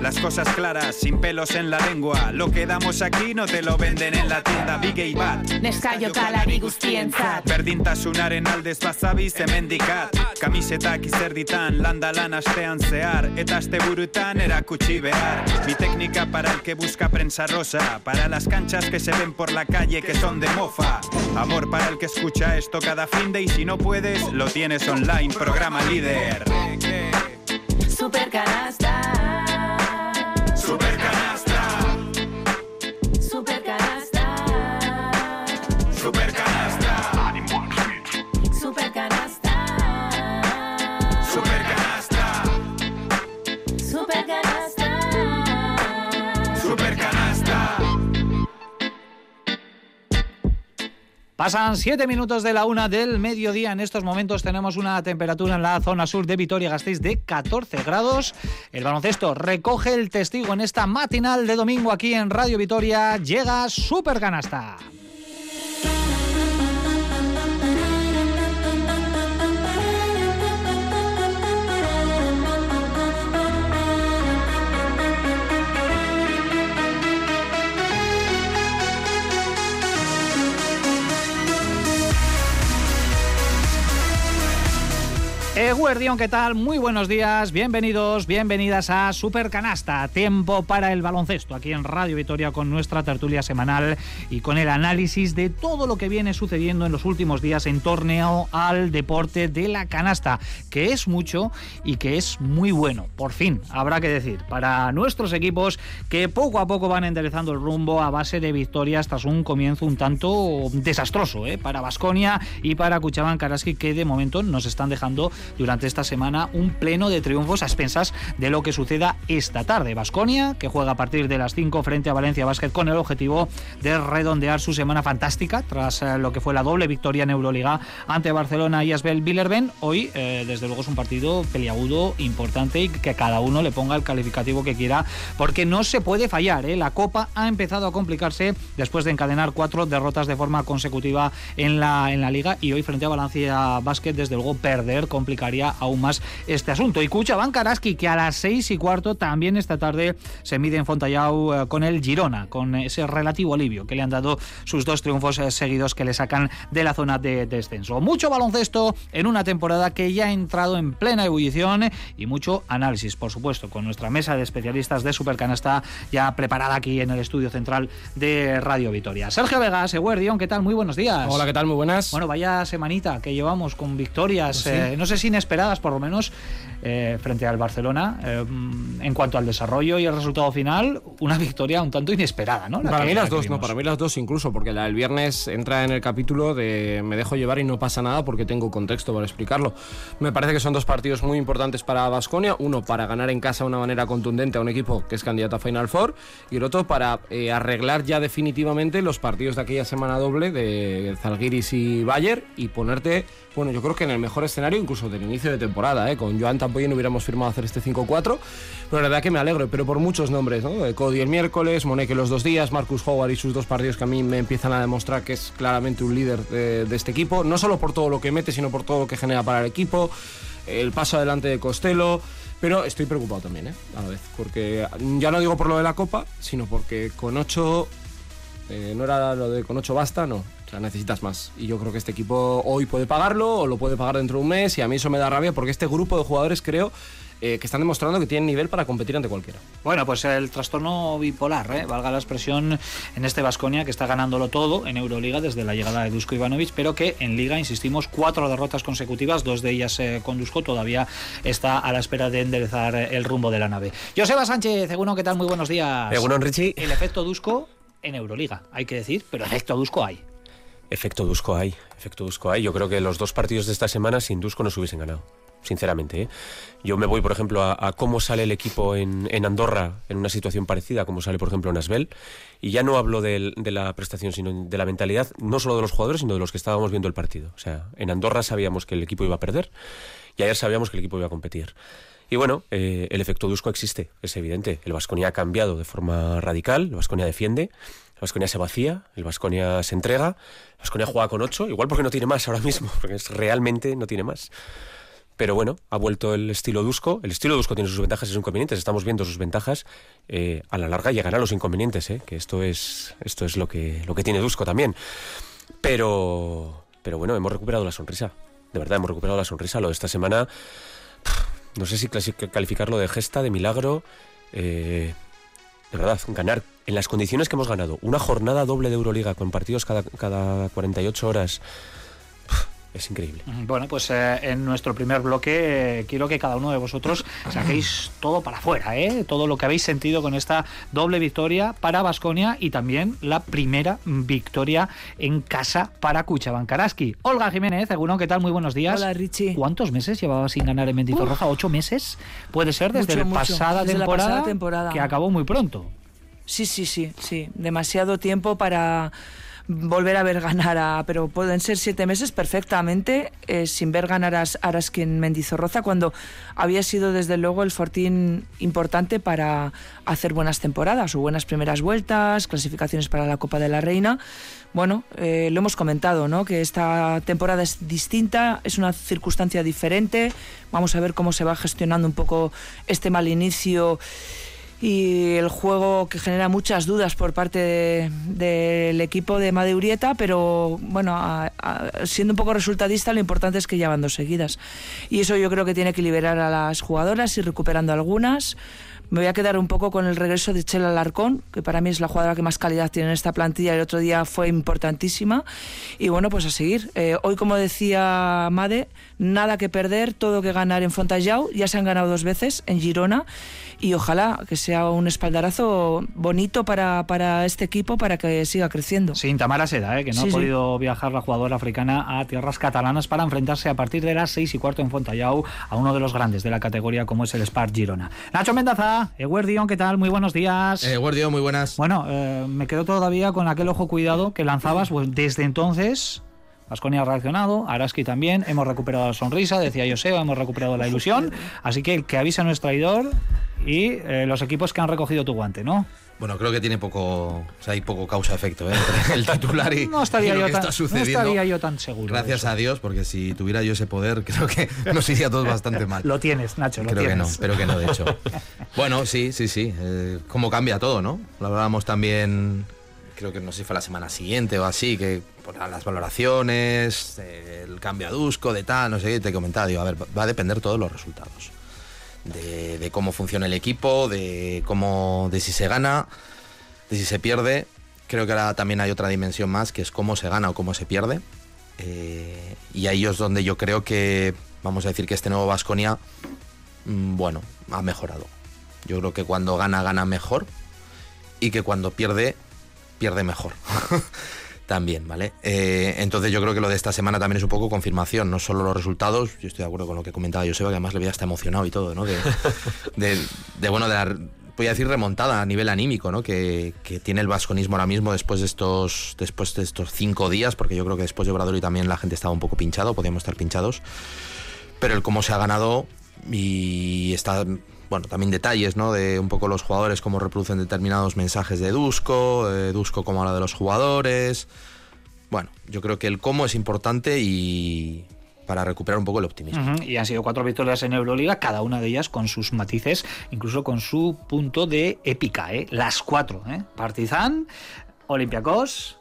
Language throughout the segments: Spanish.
Las cosas claras, sin pelos en la lengua. Lo que damos aquí no te lo venden en la tienda. Big y Bat. Neskaio kalari guztientzat Berdintasunaren aldez bazabiz hemendikat Kamisetak izerditan, landa lan astean zehar Eta asteburutan erakutsi behar. Mi técnica para el que busca prensa rosa. Para las canchas que se ven por la calle que son de mofa. Amor para el que escucha esto cada fin de Y si no puedes, lo tienes online, programa líder. Supercanasta Supercanasta, Pasan siete minutos de la una del mediodía. En estos momentos tenemos una temperatura en la zona sur de Vitoria-Gasteiz de 14 grados. El baloncesto recoge el testigo en esta matinal de domingo aquí en Radio Vitoria. Llega Super Canasta. Eguerdión, ¿qué tal? Muy buenos días, bienvenidos, bienvenidas a Super Canasta, tiempo para el baloncesto, aquí en Radio Vitoria con nuestra tertulia semanal y con el análisis de todo lo que viene sucediendo en los últimos días en torno al deporte de la canasta, que es mucho y que es muy bueno, por fin, habrá que decir, para nuestros equipos que poco a poco van enderezando el rumbo a base de victorias tras un comienzo un tanto desastroso ¿eh? para Basconia y para Cuchaban Karaski, que de momento nos están dejando durante esta semana un pleno de triunfos a expensas de lo que suceda esta tarde. Basconia, que juega a partir de las 5 frente a Valencia Basket con el objetivo de redondear su semana fantástica tras eh, lo que fue la doble victoria en Euroliga ante Barcelona y Asbel Billerben. Hoy, eh, desde luego, es un partido peliagudo, importante y que cada uno le ponga el calificativo que quiera, porque no se puede fallar. ¿eh? La Copa ha empezado a complicarse después de encadenar cuatro derrotas de forma consecutiva en la, en la Liga y hoy frente a Valencia Basket, desde luego, perder complicaría aún más este asunto. Y Cuchaban Karaski, que a las seis y cuarto también esta tarde se mide en Fontallau eh, con el Girona, con ese relativo alivio que le han dado sus dos triunfos eh, seguidos que le sacan de la zona de descenso. Mucho baloncesto en una temporada que ya ha entrado en plena ebullición y mucho análisis, por supuesto, con nuestra mesa de especialistas de Supercanasta ya preparada aquí en el estudio central de Radio Vitoria. Sergio Vegas, Eguerdión, ¿qué tal? Muy buenos días. Hola, ¿qué tal? Muy buenas. Bueno, vaya semanita que llevamos con victorias, Pues sí. eh, no sé si inesperadas por lo menos, eh, frente al Barcelona. Eh, en cuanto al desarrollo y el resultado final, una victoria un tanto inesperada, ¿no? La para que- mí la las que dos, no, para mí las dos incluso, porque la del viernes entra en el capítulo de me dejo llevar y no pasa nada porque tengo contexto para explicarlo. Me parece que son dos partidos muy importantes para Basconia, uno para ganar en casa de una manera contundente a un equipo que es candidato a Final Four y el otro para eh, arreglar ya definitivamente los partidos de aquella semana doble de Zalgiris y Bayer y ponerte, bueno, yo creo que en el mejor escenario incluso del inicio de temporada, ¿eh? con Joan Tampoyen hubiéramos firmado hacer este 5-4, pero la verdad que me alegro, pero por muchos nombres, ¿no? Eh, Cody el miércoles, Moneke los dos días, Marcus Howard y sus dos partidos que a mí me empiezan a demostrar que es claramente un líder de, este equipo, no solo por todo lo que mete, sino por todo lo que genera para el equipo, el paso adelante de Costello, pero estoy preocupado también, ¿eh? A la vez, porque ya no digo por lo de la Copa, sino porque con 8 eh, no era lo de con 8 basta, no. O sea, necesitas más. Y yo creo que este equipo hoy puede pagarlo o lo puede pagar dentro de un mes. Y a mí eso me da rabia porque este grupo de jugadores creo eh, que están demostrando que tienen nivel para competir ante cualquiera. Bueno, pues el trastorno bipolar, ¿eh? valga la expresión, en este Vasconia que está ganándolo todo en Euroliga desde la llegada de Dusko Ivanovic, pero que en Liga, insistimos, cuatro derrotas consecutivas, dos de ellas eh, con Dusko, todavía está a la espera de enderezar el rumbo de la nave. Joseba Sánchez, Eguno, ¿qué tal? Muy buenos días. Egunon, Richie. El efecto Dusko en Euroliga, hay que decir, pero efecto Dusko hay. Efecto Dusko hay, efecto Dusko hay. Yo creo que los dos partidos de esta semana sin Dusko no se hubiesen ganado. sinceramente. ¿eh? Yo me voy, por ejemplo, a, cómo sale el equipo en, Andorra en una situación parecida, como sale, por ejemplo, en Asbel. Y ya no hablo de, la prestación, sino de la mentalidad, no solo de los jugadores, sino de los que estábamos viendo el partido. O sea, en Andorra sabíamos que el equipo iba a perder y ayer sabíamos que el equipo iba a competir. Y bueno, eh, el efecto Dusko existe, es evidente. El Vasconia ha cambiado de forma radical, el Vasconia defiende, el Vasconia se vacía, el Vasconia se entrega, el Vasconia juega con ocho, igual porque no tiene más ahora mismo, porque es, realmente no tiene más. Pero bueno, ha vuelto el estilo Dusko. El estilo Dusko tiene sus ventajas y sus inconvenientes. Estamos viendo sus ventajas. Eh, a la larga llegarán los inconvenientes, ¿eh? que esto es, esto es lo, que, lo que tiene Dusko también. Pero, pero bueno, hemos recuperado la sonrisa. De verdad, hemos recuperado la sonrisa. Lo de esta semana, no sé si calificarlo de gesta, de milagro. Eh, de verdad, ganar en las condiciones que hemos ganado. Una jornada doble de Euroliga con partidos cada, cada 48 horas es increíble. Bueno, pues eh, en nuestro primer bloque eh, quiero que cada uno de vosotros saquéis todo para afuera, ¿eh? todo lo que habéis sentido con esta doble victoria para Basconia y también la primera victoria en casa para Cuchabancaraski. Olga Jiménez, Egunon, ¿qué tal? Muy buenos días. Hola, Richie. ¿Cuántos meses llevaba sin ganar en Mendizorroza? ¿Ocho meses? Puede ser desde, la, pasada temporada, temporada que acabó muy pronto. Sí, sí, sí, sí. Demasiado tiempo para volver a ver ganar a, pero pueden ser siete meses perfectamente eh, sin ver ganar a Araskin Mendizorroza cuando había sido desde luego el fortín importante para hacer buenas temporadas o buenas primeras vueltas, clasificaciones para la Copa de la Reina. Bueno, eh, lo hemos comentado, ¿no? Que esta temporada es distinta, es una circunstancia diferente. Vamos a ver cómo se va gestionando un poco este mal inicio y el juego que genera muchas dudas por parte del equipo de Madeurieta, pero bueno, siendo un poco resultadista, lo importante es que ya van dos seguidas. Y eso yo creo que tiene que liberar a las jugadoras y recuperando algunas. Me voy a quedar un poco con el regreso de Chela Larcón, que para mí es la jugadora que más calidad tiene en esta plantilla. El otro día fue importantísima. Y bueno, pues a seguir. Eh, hoy, como decía Made, nada que perder, todo que ganar en Fontajau. Ya se han ganado dos veces en Girona y ojalá que sea un espaldarazo bonito para, para este equipo para que siga creciendo. Sin Tamara Seda, ¿eh? que no ha podido viajar la jugadora africana a tierras catalanas para enfrentarse a partir de las seis y cuarto en Fontallau a uno de los grandes de la categoría como es el Spar Girona. Nacho Mendaza, Eguerdion, ¿qué tal? Muy buenos días. Eguerdion, muy buenas. Bueno, eh, me quedo todavía con aquel ojo cuidado que lanzabas pues, desde entonces Vasconia ha reaccionado, Araski también, hemos recuperado la sonrisa, decía Joseo, hemos recuperado la ilusión, así que el que avisa no es traidor y eh, los equipos que han recogido tu guante, ¿no? Bueno, creo que tiene poco, o sea, hay poco causa-efecto ¿eh? entre el titular y, no estaría lo yo que tan, está sucediendo. No estaría yo tan seguro. Gracias a Dios, porque si tuviera yo ese poder, creo que nos iría todos bastante mal. lo tienes, Nacho, lo creo tienes. que no, pero que no, de hecho. bueno, sí, sí, sí. Eh, cómo cambia todo, ¿no? Lo hablábamos también, creo que no sé si fue la semana siguiente o así, que por las valoraciones, el cambio a Dusko, de tal, no sé qué, te comentaba, digo, a ver, va a depender todos los resultados de, cómo funciona el equipo, de cómo, de si se gana, de si se pierde. Creo que ahora también hay otra dimensión más, que es cómo se gana o cómo se pierde. Eh, y ahí es donde yo creo que, vamos a decir que este nuevo Vasconia, mm, bueno, ha mejorado. Yo creo que cuando gana, gana mejor. Y que cuando pierde, pierde mejor. también, ¿vale? Eh, entonces yo creo que lo de esta semana también es un poco confirmación, no solo los resultados, yo estoy de acuerdo con lo que comentaba Joseba, que además le veía hasta emocionado y todo, ¿no? De, bueno, de la, voy a decir remontada a nivel anímico, ¿no? Que, tiene el vasconismo ahora mismo después de estos después de estos cinco días, porque yo creo que después de y también la gente estaba un poco pinchado, podíamos estar pinchados, pero el cómo se ha ganado y está bueno, también detalles, ¿no? De un poco los jugadores, cómo reproducen determinados mensajes de Dusko, de Dusko como habla de los jugadores. Bueno, yo creo que el cómo es importante y para recuperar un poco el optimismo. Y han sido cuatro victorias en Euroliga, cada una de ellas con sus matices, incluso con su punto de épica, ¿eh? Las cuatro, ¿eh? Partizan, Olympiacos,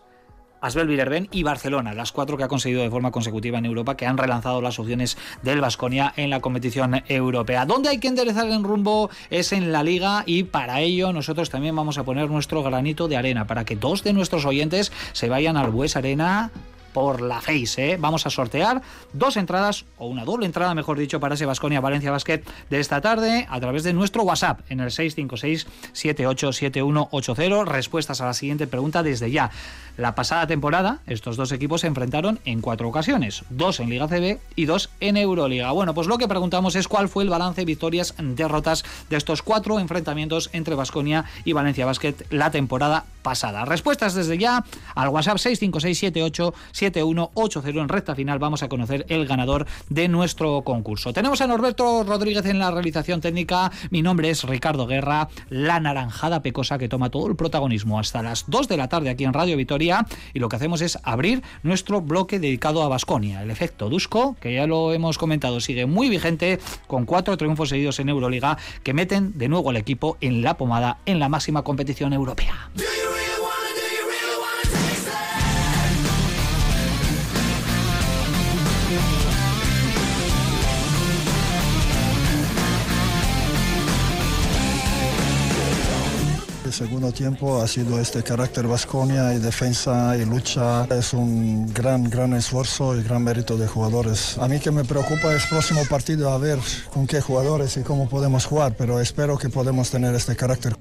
Asbel Villerben y Barcelona, las cuatro que ha conseguido de forma consecutiva en Europa, que han relanzado las opciones del Vasconia en la competición europea. Donde hay que enderezar el rumbo es en la liga y para ello nosotros también vamos a poner nuestro granito de arena para que dos de nuestros oyentes se vayan al Bues Arena por la Face. ¿eh? Vamos a sortear dos entradas, o una doble entrada, mejor dicho, para ese Basconia Valencia Basket de esta tarde a través de nuestro WhatsApp en el 656-787180. Respuestas a la siguiente pregunta desde ya. La pasada temporada, estos dos equipos se enfrentaron en cuatro ocasiones, dos en Liga CB y dos en Euroliga. Bueno, pues lo que preguntamos es cuál fue el balance victorias, derrotas de estos cuatro enfrentamientos entre Basconia y Valencia Basket la temporada pasada. Respuestas desde ya al WhatsApp 656787180 en recta final. Vamos a conocer el ganador de nuestro concurso. Tenemos a Norberto Rodríguez en la realización técnica. Mi nombre es Ricardo Guerra, la naranjada pecosa que toma todo el protagonismo hasta las 2 de la tarde aquí en Radio Vitoria y lo que hacemos es abrir nuestro bloque dedicado a Basconia. El efecto Dusko, que ya lo hemos comentado, sigue muy vigente con cuatro triunfos seguidos en Euroliga que meten de nuevo al equipo en la pomada en la máxima competición europea. El segundo tiempo ha sido este carácter Vasconia y defensa y lucha. Es un gran, gran esfuerzo y gran mérito de jugadores. A mí que me preocupa es próximo partido a ver con qué jugadores y cómo podemos jugar, pero espero que podemos tener este carácter.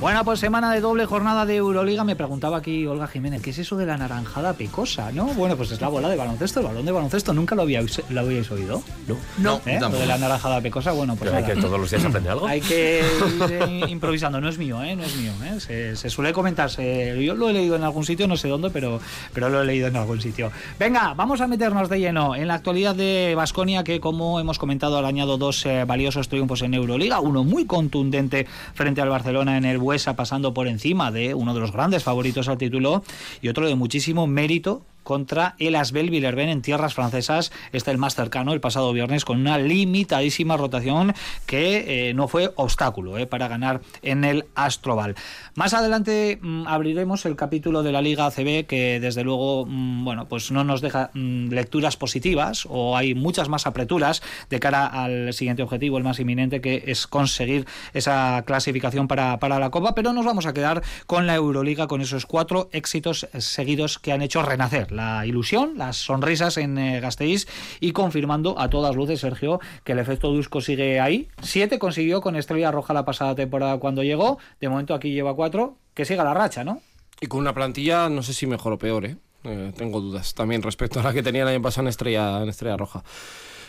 Bueno, pues semana de doble jornada de Euroliga. Me preguntaba aquí Olga Jiménez, ¿qué es eso de la naranjada picosa? ¿No? Bueno, pues es la bola de baloncesto, el balón de baloncesto. ¿Nunca lo, habíais, lo habíais oído? No. No. ¿Eh? Lo de la naranjada picosa, bueno, pues. Pero hay que todos los días aprender algo. Hay que ir eh, improvisando, no es mío, ¿eh? No es mío. ¿eh? Se, se suele comentarse. Yo lo he leído en algún sitio, no sé dónde, pero, pero lo he leído en algún sitio. Venga, vamos a meternos de lleno en la actualidad de Basconia, que como hemos comentado, ha añado dos eh, valiosos triunfos en Euroliga. Uno muy contundente frente al Barcelona en el Pasando por encima de uno de los grandes favoritos al título, y otro de muchísimo mérito contra el Asbel Villerben en tierras francesas. Este el más cercano el pasado viernes con una limitadísima rotación que eh, no fue obstáculo eh, para ganar en el Astroval. Más adelante mm, abriremos el capítulo de la Liga ACB que desde luego mm, bueno pues no nos deja mm, lecturas positivas o hay muchas más apreturas de cara al siguiente objetivo, el más inminente que es conseguir esa clasificación para, para la Copa, pero nos vamos a quedar con la Euroliga con esos cuatro éxitos seguidos que han hecho renacer la ilusión, las sonrisas en eh, Gasteiz y confirmando a todas luces, Sergio, que el efecto Dusko sigue ahí. Siete consiguió con Estrella Roja la pasada temporada cuando llegó. De momento aquí lleva cuatro. Que siga la racha, ¿no? Y con una plantilla, no sé si mejor o peor, ¿eh? Eh, tengo dudas también respecto a la que tenía el año pasado en Estrella, en Estrella Roja.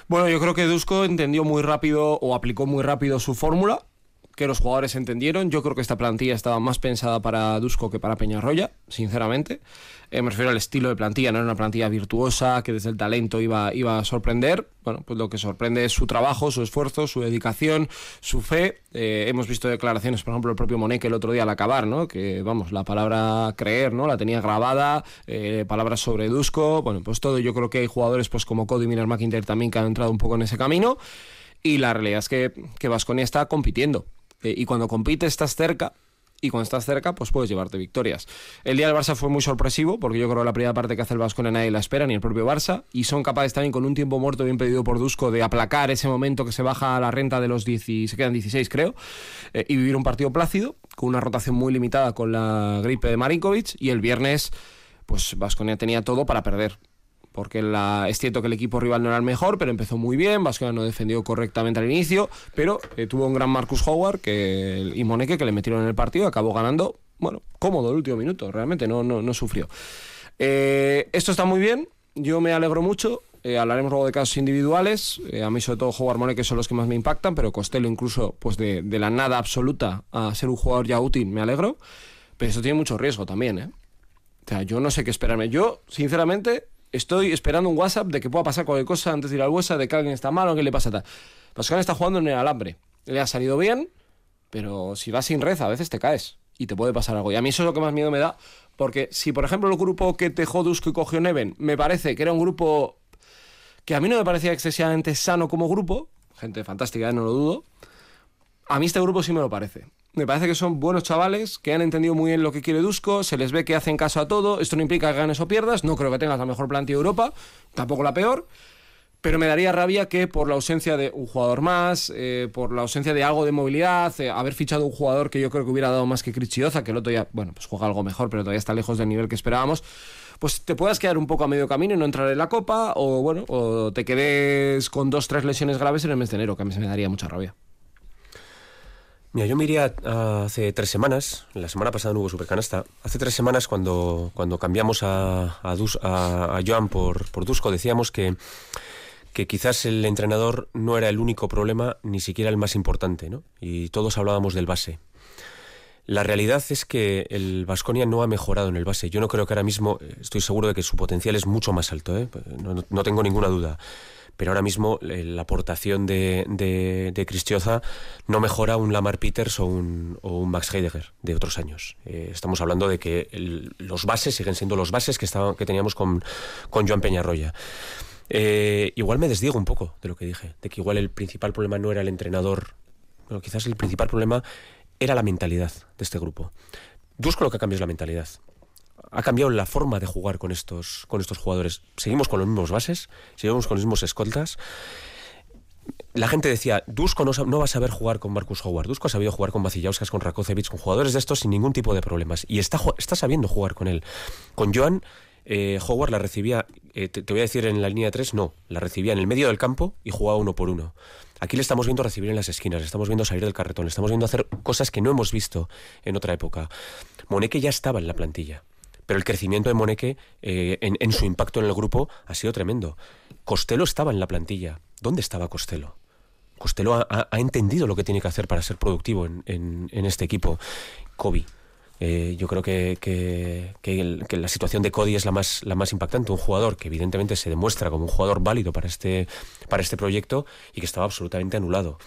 Bueno, yo creo que Dusko entendió muy rápido o aplicó muy rápido su fórmula, que los jugadores entendieron. Yo creo que esta plantilla estaba más pensada para Dusko que para Peñarroya, sinceramente. Eh, me refiero al estilo de plantilla, no era una plantilla virtuosa que desde el talento iba, iba a sorprender. Bueno, pues lo que sorprende es su trabajo, su esfuerzo, su dedicación, su fe. Eh, hemos visto declaraciones, por ejemplo, el propio Moneque el otro día al acabar, ¿no? Que, vamos, la palabra creer, ¿no? La tenía grabada, eh, palabras sobre Dusko. Bueno, pues todo. Yo creo que hay jugadores pues como Cody Miller McIntyre también que han entrado un poco en ese camino. Y la realidad es que, que Vasconia está compitiendo. Eh, y cuando compites estás cerca y cuando estás cerca, pues puedes llevarte victorias. El día del Barça fue muy sorpresivo, porque yo creo que la primera parte que hace el Vasconia nadie la espera, ni el propio Barça, y son capaces también con un tiempo muerto bien pedido por Dusko de aplacar ese momento que se baja a la renta de los 10, se quedan 16 creo, eh, y vivir un partido plácido, con una rotación muy limitada con la gripe de Marinkovic, y el viernes, pues Vasconia tenía todo para perder porque es cierto que el equipo rival no era el mejor, pero empezó muy bien, Vasconia no defendió correctamente al inicio, pero eh, tuvo un gran Marcus Howard que, y Moneke que le metieron en el partido, acabó ganando, bueno, cómodo el último minuto, realmente no, no, no sufrió. Eh, esto está muy bien, yo me alegro mucho, eh, hablaremos luego de casos individuales, a mí sobre todo Howard Moneke son los que más me impactan, pero Costello incluso pues de, de la nada absoluta a ser un jugador ya útil, me alegro, pero esto tiene mucho riesgo también, ¿eh? O sea, yo no sé qué esperarme. Yo, sinceramente, estoy esperando un WhatsApp de que pueda pasar cualquier cosa antes de ir al WhatsApp, de que alguien está mal o que le pasa tal. Pascual está jugando en el alambre. Le ha salido bien, pero si vas sin red a veces te caes y te puede pasar algo. Y a mí eso es lo que más miedo me da, porque si por ejemplo el grupo que tejó Dusko y cogió Neven, me parece que era un grupo que a mí no me parecía excesivamente sano como grupo, gente fantástica, no lo dudo, a mí este grupo sí me lo parece. Me parece que son buenos chavales que han entendido muy bien lo que quiere Dusko, se les ve que hacen caso a todo. Esto no implica que ganes o pierdas, no creo que tengas la mejor plantilla de Europa, tampoco la peor, pero me daría rabia que por la ausencia de un jugador más, eh, por la ausencia de algo de movilidad, eh, haber fichado un jugador que yo creo que hubiera dado más que Crichioza, que el otro ya, bueno, pues juega algo mejor, pero todavía está lejos del nivel que esperábamos, pues te puedas quedar un poco a medio camino y no entrar en la Copa, o bueno, o te quedes con dos, tres lesiones graves en el mes de enero, que a mí se me daría mucha rabia. Mira, yo me iría hace tres semanas, la semana pasada no hubo supercanasta, hace tres semanas cuando, cuando cambiamos a, a, a, Joan por, por Dusko decíamos que que quizás el entrenador no era el único problema, ni siquiera el más importante, ¿no? Y todos hablábamos del base. La realidad es que el Vasconia no ha mejorado en el base. Yo no creo que ahora mismo, eh, estoy seguro de que su potencial es mucho más alto, ¿eh? no, tengo ninguna duda. Pero ahora mismo eh, la aportación de, de, Cristioza no mejora un Lamar Peters o un, o un Max Heidegger de otros años. estamos hablando de que los bases siguen siendo los bases que, que teníamos con, con Joan Peñarroya. Eh, igual me desdigo un poco de lo que dije, de que igual el principal problema no era el entrenador, bueno, quizás el principal problema era la mentalidad de este grupo. Dusko lo que es la mentalidad. Ha cambiado la forma de jugar con estos, con estos jugadores. Seguimos con los mismos bases, seguimos con los mismos escoltas. La gente decía, Dusko no, no va a saber jugar con Marcus Howard. Dusko ha sabido jugar con Vacillauskas, con Rakocevic, con jugadores de estos sin ningún tipo de problemas. Y está, está sabiendo jugar con él. Con Joan eh, Howard la recibía, eh, te, voy a decir en la línea 3, no, la recibía en el medio del campo y jugaba uno por uno. Aquí le estamos viendo recibir en las esquinas, le estamos viendo salir del carretón, le estamos viendo hacer cosas que no hemos visto en otra época. Moneque ya estaba en la plantilla, pero el crecimiento de Moneque eh, en, su impacto en el grupo ha sido tremendo. Costello estaba en la plantilla. ¿Dónde estaba Costello? Costello ha, entendido lo que tiene que hacer para ser productivo en, este equipo. Kobe eh, yo creo que, la situación de Cody es la más, impactante. Un jugador que evidentemente se demuestra como un jugador válido para este, para este proyecto y que estaba absolutamente anulado.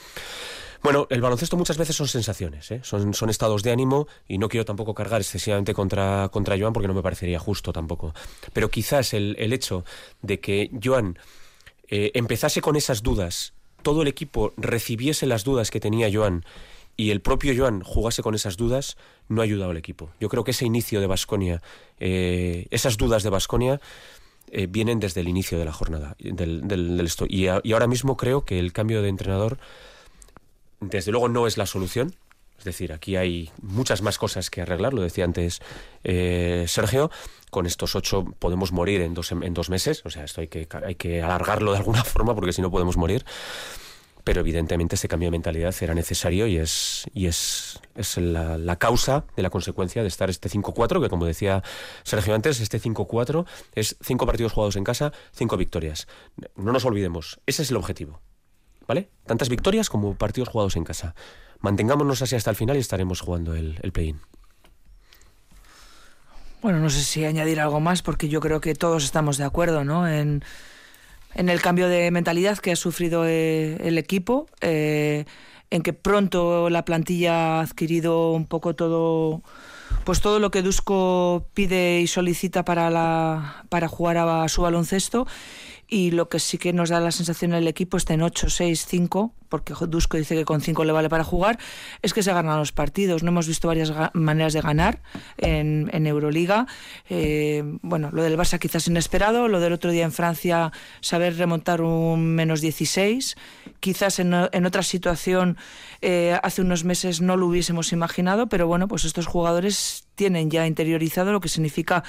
Bueno, el baloncesto muchas veces son sensaciones, ¿eh? son, estados de ánimo y no quiero tampoco cargar excesivamente contra, contra Joan porque no me parecería justo tampoco. Pero quizás el, el hecho de que Joan eh, empezase con esas dudas, todo el equipo recibiese las dudas que tenía Joan y el propio Joan jugase con esas dudas, no ha ayudado al equipo. Yo creo que ese inicio de Basconia, eh, esas dudas de Basconia, eh, vienen desde el inicio de la jornada. Del, del, y, y, ahora mismo creo que el cambio de entrenador, desde luego, no es la solución. Es decir, aquí hay muchas más cosas que arreglar, lo decía antes eh, Sergio. Con estos ocho podemos morir en dos, en dos meses, o sea, esto hay que, hay que alargarlo de alguna forma porque si no podemos morir pero evidentemente ese cambio de mentalidad era necesario y es, y es, es la, causa de la consecuencia de estar este 5-4, que como decía Sergio antes, este 5-4 es cinco partidos jugados en casa, cinco victorias. No nos olvidemos, ese es el objetivo. Tantas victorias como partidos jugados en casa. Mantengámonos así hasta el final y estaremos jugando el, el play-in. Bueno, no sé si añadir algo más, porque yo creo que todos estamos de acuerdo, ¿no? En en el cambio de mentalidad que ha sufrido eh, el equipo, eh, en que pronto la plantilla ha adquirido un poco todo pues todo lo que Dusko pide y solicita para la para jugar a su baloncesto y lo que sí que nos da la sensación el equipo está en 8, 6, 5, porque Dusko dice que con 5 le vale para jugar, es que se ganan los partidos. No hemos visto varias maneras de ganar en, Euroliga. Eh, bueno, lo del Barça quizás inesperado, lo del otro día en Francia, saber remontar un menos 16. Quizás en, en otra situación eh, hace unos meses no lo hubiésemos imaginado, pero bueno, pues estos jugadores tienen ya interiorizado lo que significa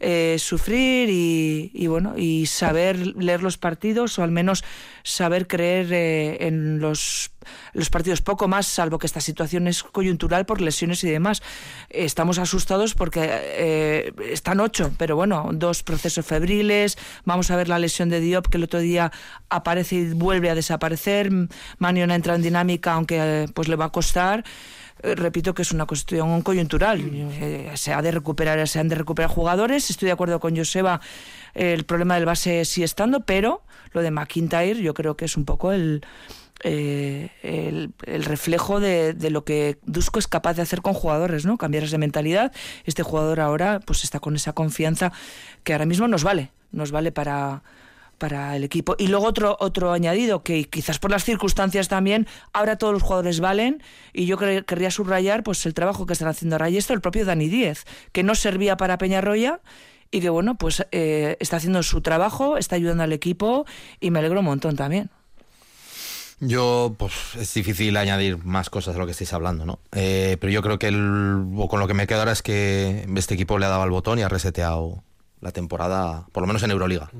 eh, sufrir y, bueno y saber leer los partidos o al menos saber creer eh, en los los partidos poco más salvo que esta situación es coyuntural por lesiones y demás estamos asustados porque eh, están ocho pero bueno dos procesos febriles vamos a ver la lesión de Diop que el otro día aparece y vuelve a desaparecer Manion entra en dinámica aunque pues le va a costar eh, repito que es una cuestión coyuntural. Eh, se, ha de recuperar, se han de recuperar jugadores. Estoy de acuerdo con Joseba, el problema del base sigue estando, pero lo de McIntyre yo creo que es un poco el, eh, el, reflejo de, lo que Dusko es capaz de hacer con jugadores, ¿no? Cambiar esa mentalidad. Este jugador ahora pues está con esa confianza que ahora mismo nos vale, nos vale para para el equipo. Y luego otro, otro añadido, que quizás por las circunstancias también, ahora todos los jugadores valen, y yo querría subrayar pues el trabajo que están haciendo ahora y esto el propio Dani Díez, que no servía para Peñarroya y que bueno, pues eh, está haciendo su trabajo, está ayudando al equipo y me alegro un montón también. Yo, pues es difícil añadir más cosas de lo que estáis hablando, ¿no? Eh, pero yo creo que el, o con lo que me quedo ahora es que este equipo le ha dado al botón y ha reseteado la temporada, por lo menos en Euroliga.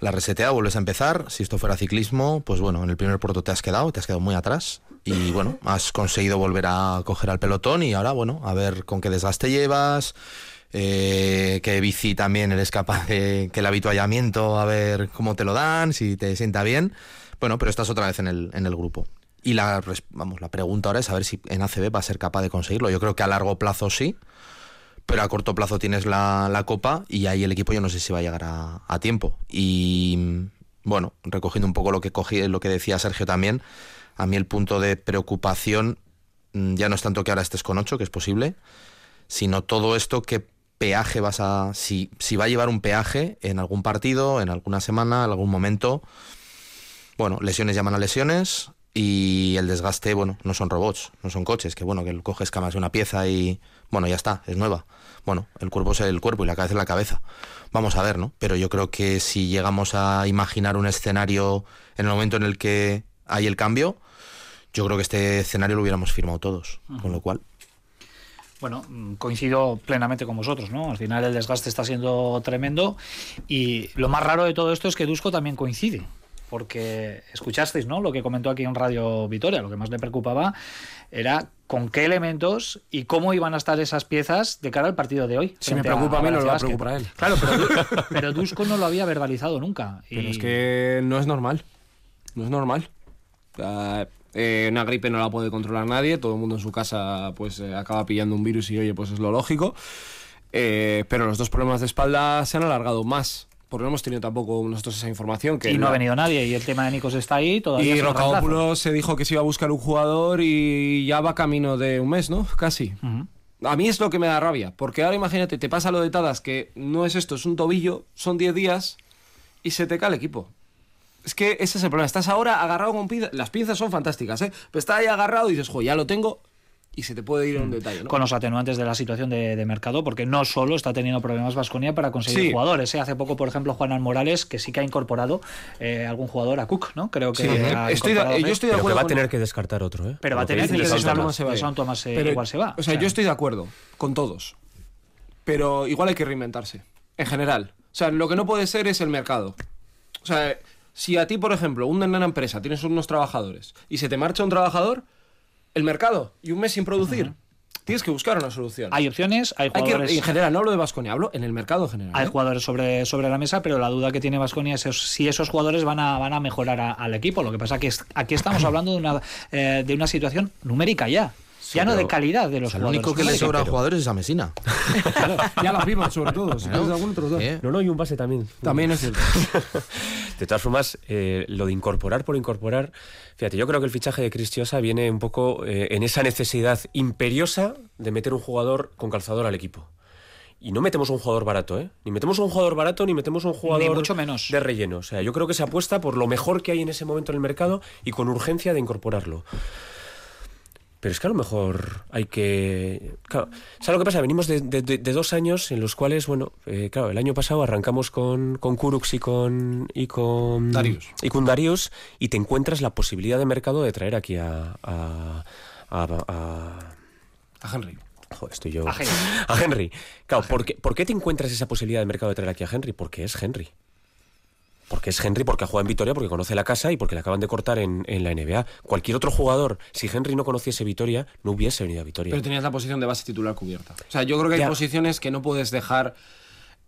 La reseteado, vuelves a empezar. Si esto fuera ciclismo, pues bueno, en el primer puerto te has quedado, te has quedado muy atrás. Y bueno, has conseguido volver a coger al pelotón y ahora, bueno, a ver con qué desgaste llevas, eh, que bici también eres capaz de que el habituallamiento, a ver cómo te lo dan, si te sienta bien. Bueno, pero estás otra vez en el, en el grupo. Y la, vamos, la pregunta ahora es a ver si en ACB va a ser capaz de conseguirlo. Yo creo que a largo plazo sí, pero a corto plazo tienes la, la copa y ahí el equipo yo no sé si va a llegar a, a tiempo. Y bueno, recogiendo un poco lo que cogí, lo que decía Sergio también, a mí el punto de preocupación mm, ya no es tanto que ahora estés con 8, que es posible, sino todo esto que peaje vas a si, si va a llevar un peaje en algún partido, en alguna semana, en algún momento. Bueno, lesiones llaman a lesiones y el desgaste, bueno, no son robots, no son coches, que bueno, que coges camas de una pieza y bueno, ya está, es nueva. Bueno, el cuerpo es el cuerpo y la cabeza es la cabeza. Vamos a ver, ¿no? Pero yo creo que si llegamos a imaginar un escenario en el momento en el que hay el cambio, yo creo que este escenario lo hubiéramos firmado todos, con lo cual Bueno, mm, coincido plenamente con vosotros, ¿no? Al final el desgaste está siendo tremendo y lo más raro de todo esto es que Dusko también coincide. Porque escuchasteis, ¿no? Lo que comentó aquí en Radio Vitoria, lo que más le preocupaba era con qué elementos y cómo iban a estar esas piezas de cara al partido de hoy. Si me preocupa a mí, no le va a preocupar a él. Claro, pero, pero Dusko no lo había verbalizado nunca. y- Pero es que no es normal. No es normal. Eh, una gripe no la puede controlar nadie. Todo el mundo en su casa pues eh, acaba pillando un virus y oye, pues es lo lógico. Eh, pero los dos problemas de espalda se han alargado más. Porque no hemos tenido tampoco nosotros esa información. Que y no ha venido nadie y el tema de Nikos está ahí todavía. Y. Rocabópulos se dijo que se iba a buscar un jugador y ya va camino de un mes, ¿no? Casi. A mí es lo que me da rabia, porque ahora imagínate, te pasa lo de Tadas, que no es esto, es un tobillo, son 10 días y se te cae el equipo. Es que ese es el problema. Estás ahora agarrado con pinzas. Las pinzas son fantásticas, ¿eh? Pero estás ahí agarrado y dices, jo, ya lo tengo y se te puede ir en un detalle, ¿no? con los atenuantes de la situación de, de mercado, porque no solo está teniendo problemas Vasconia para conseguir Sí. jugadores. ¿eh? Hace poco, por ejemplo, Juanan Morales, que sí que ha incorporado eh, algún jugador a Cook, ¿no? Creo que Sí, ha estoy de- incorporado yo tres. estoy de Pero que acuerdo va a tener que descartar otro, ¿eh? Pero va a que tener que de descartar se va a Thomas, eh, Pero, igual se va. O sea, O sea, yo estoy de acuerdo con todos. Pero igual hay que reinventarse. En general. O sea, lo que no puede ser es el mercado. O sea, si a ti, por ejemplo, una una empresa, tienes unos trabajadores y se te marcha un trabajador, el mercado y un mes sin producir, tienes que buscar una solución. Hay opciones, hay Hay que- jugadores. en general, no hablo de Vasconia, hablo en el mercado en general. Hay ¿eh? jugadores sobre, sobre la mesa, pero la duda que tiene Vasconia es si esos jugadores van a, van a mejorar a- al equipo. Lo que pasa que es- aquí estamos hablando de una, eh, de una situación numérica ya. Ya no de calidad de los o sea, jugadores. único que le sobra a jugadores es a Mesina. Ya las vimos, sobre todo. Si tienes algún otro, dos. ¿Eh? No, no, y un base también. También es cierto. De todas formas, eh, lo de incorporar por incorporar, fíjate, yo creo que el fichaje de Cristiosa viene un poco eh, en esa necesidad imperiosa de meter un jugador con calzador al equipo. Y no metemos un jugador barato, ¿eh? Ni metemos un jugador barato, ni metemos un jugador mucho menos. de relleno. O sea, yo creo que se apuesta por lo mejor que hay en ese momento en el mercado y con urgencia de incorporarlo. Pero es que a lo mejor hay que... Claro, ¿sabes lo que pasa? Venimos de, de- dos años en los cuales, bueno, eh, claro, el año pasado arrancamos con, con Kurux y con... Y con Darius. Y con Darius y te encuentras la posibilidad de mercado de traer aquí a... a, a- a- A Henry. Joder, estoy yo... A Henry. Henry. Claro, ¿por qué, por qué te encuentras esa posibilidad de mercado de traer aquí a Henry? Porque es Henry. Porque es Henry, porque ha jugado en Vitoria, porque conoce la casa y porque le acaban de cortar en, en la NBA. Cualquier otro jugador, si Henry no conociese Vitoria, no hubiese venido a Vitoria. Pero tenías la posición de base titular cubierta. O sea, yo creo que hay posiciones que no puedes dejar,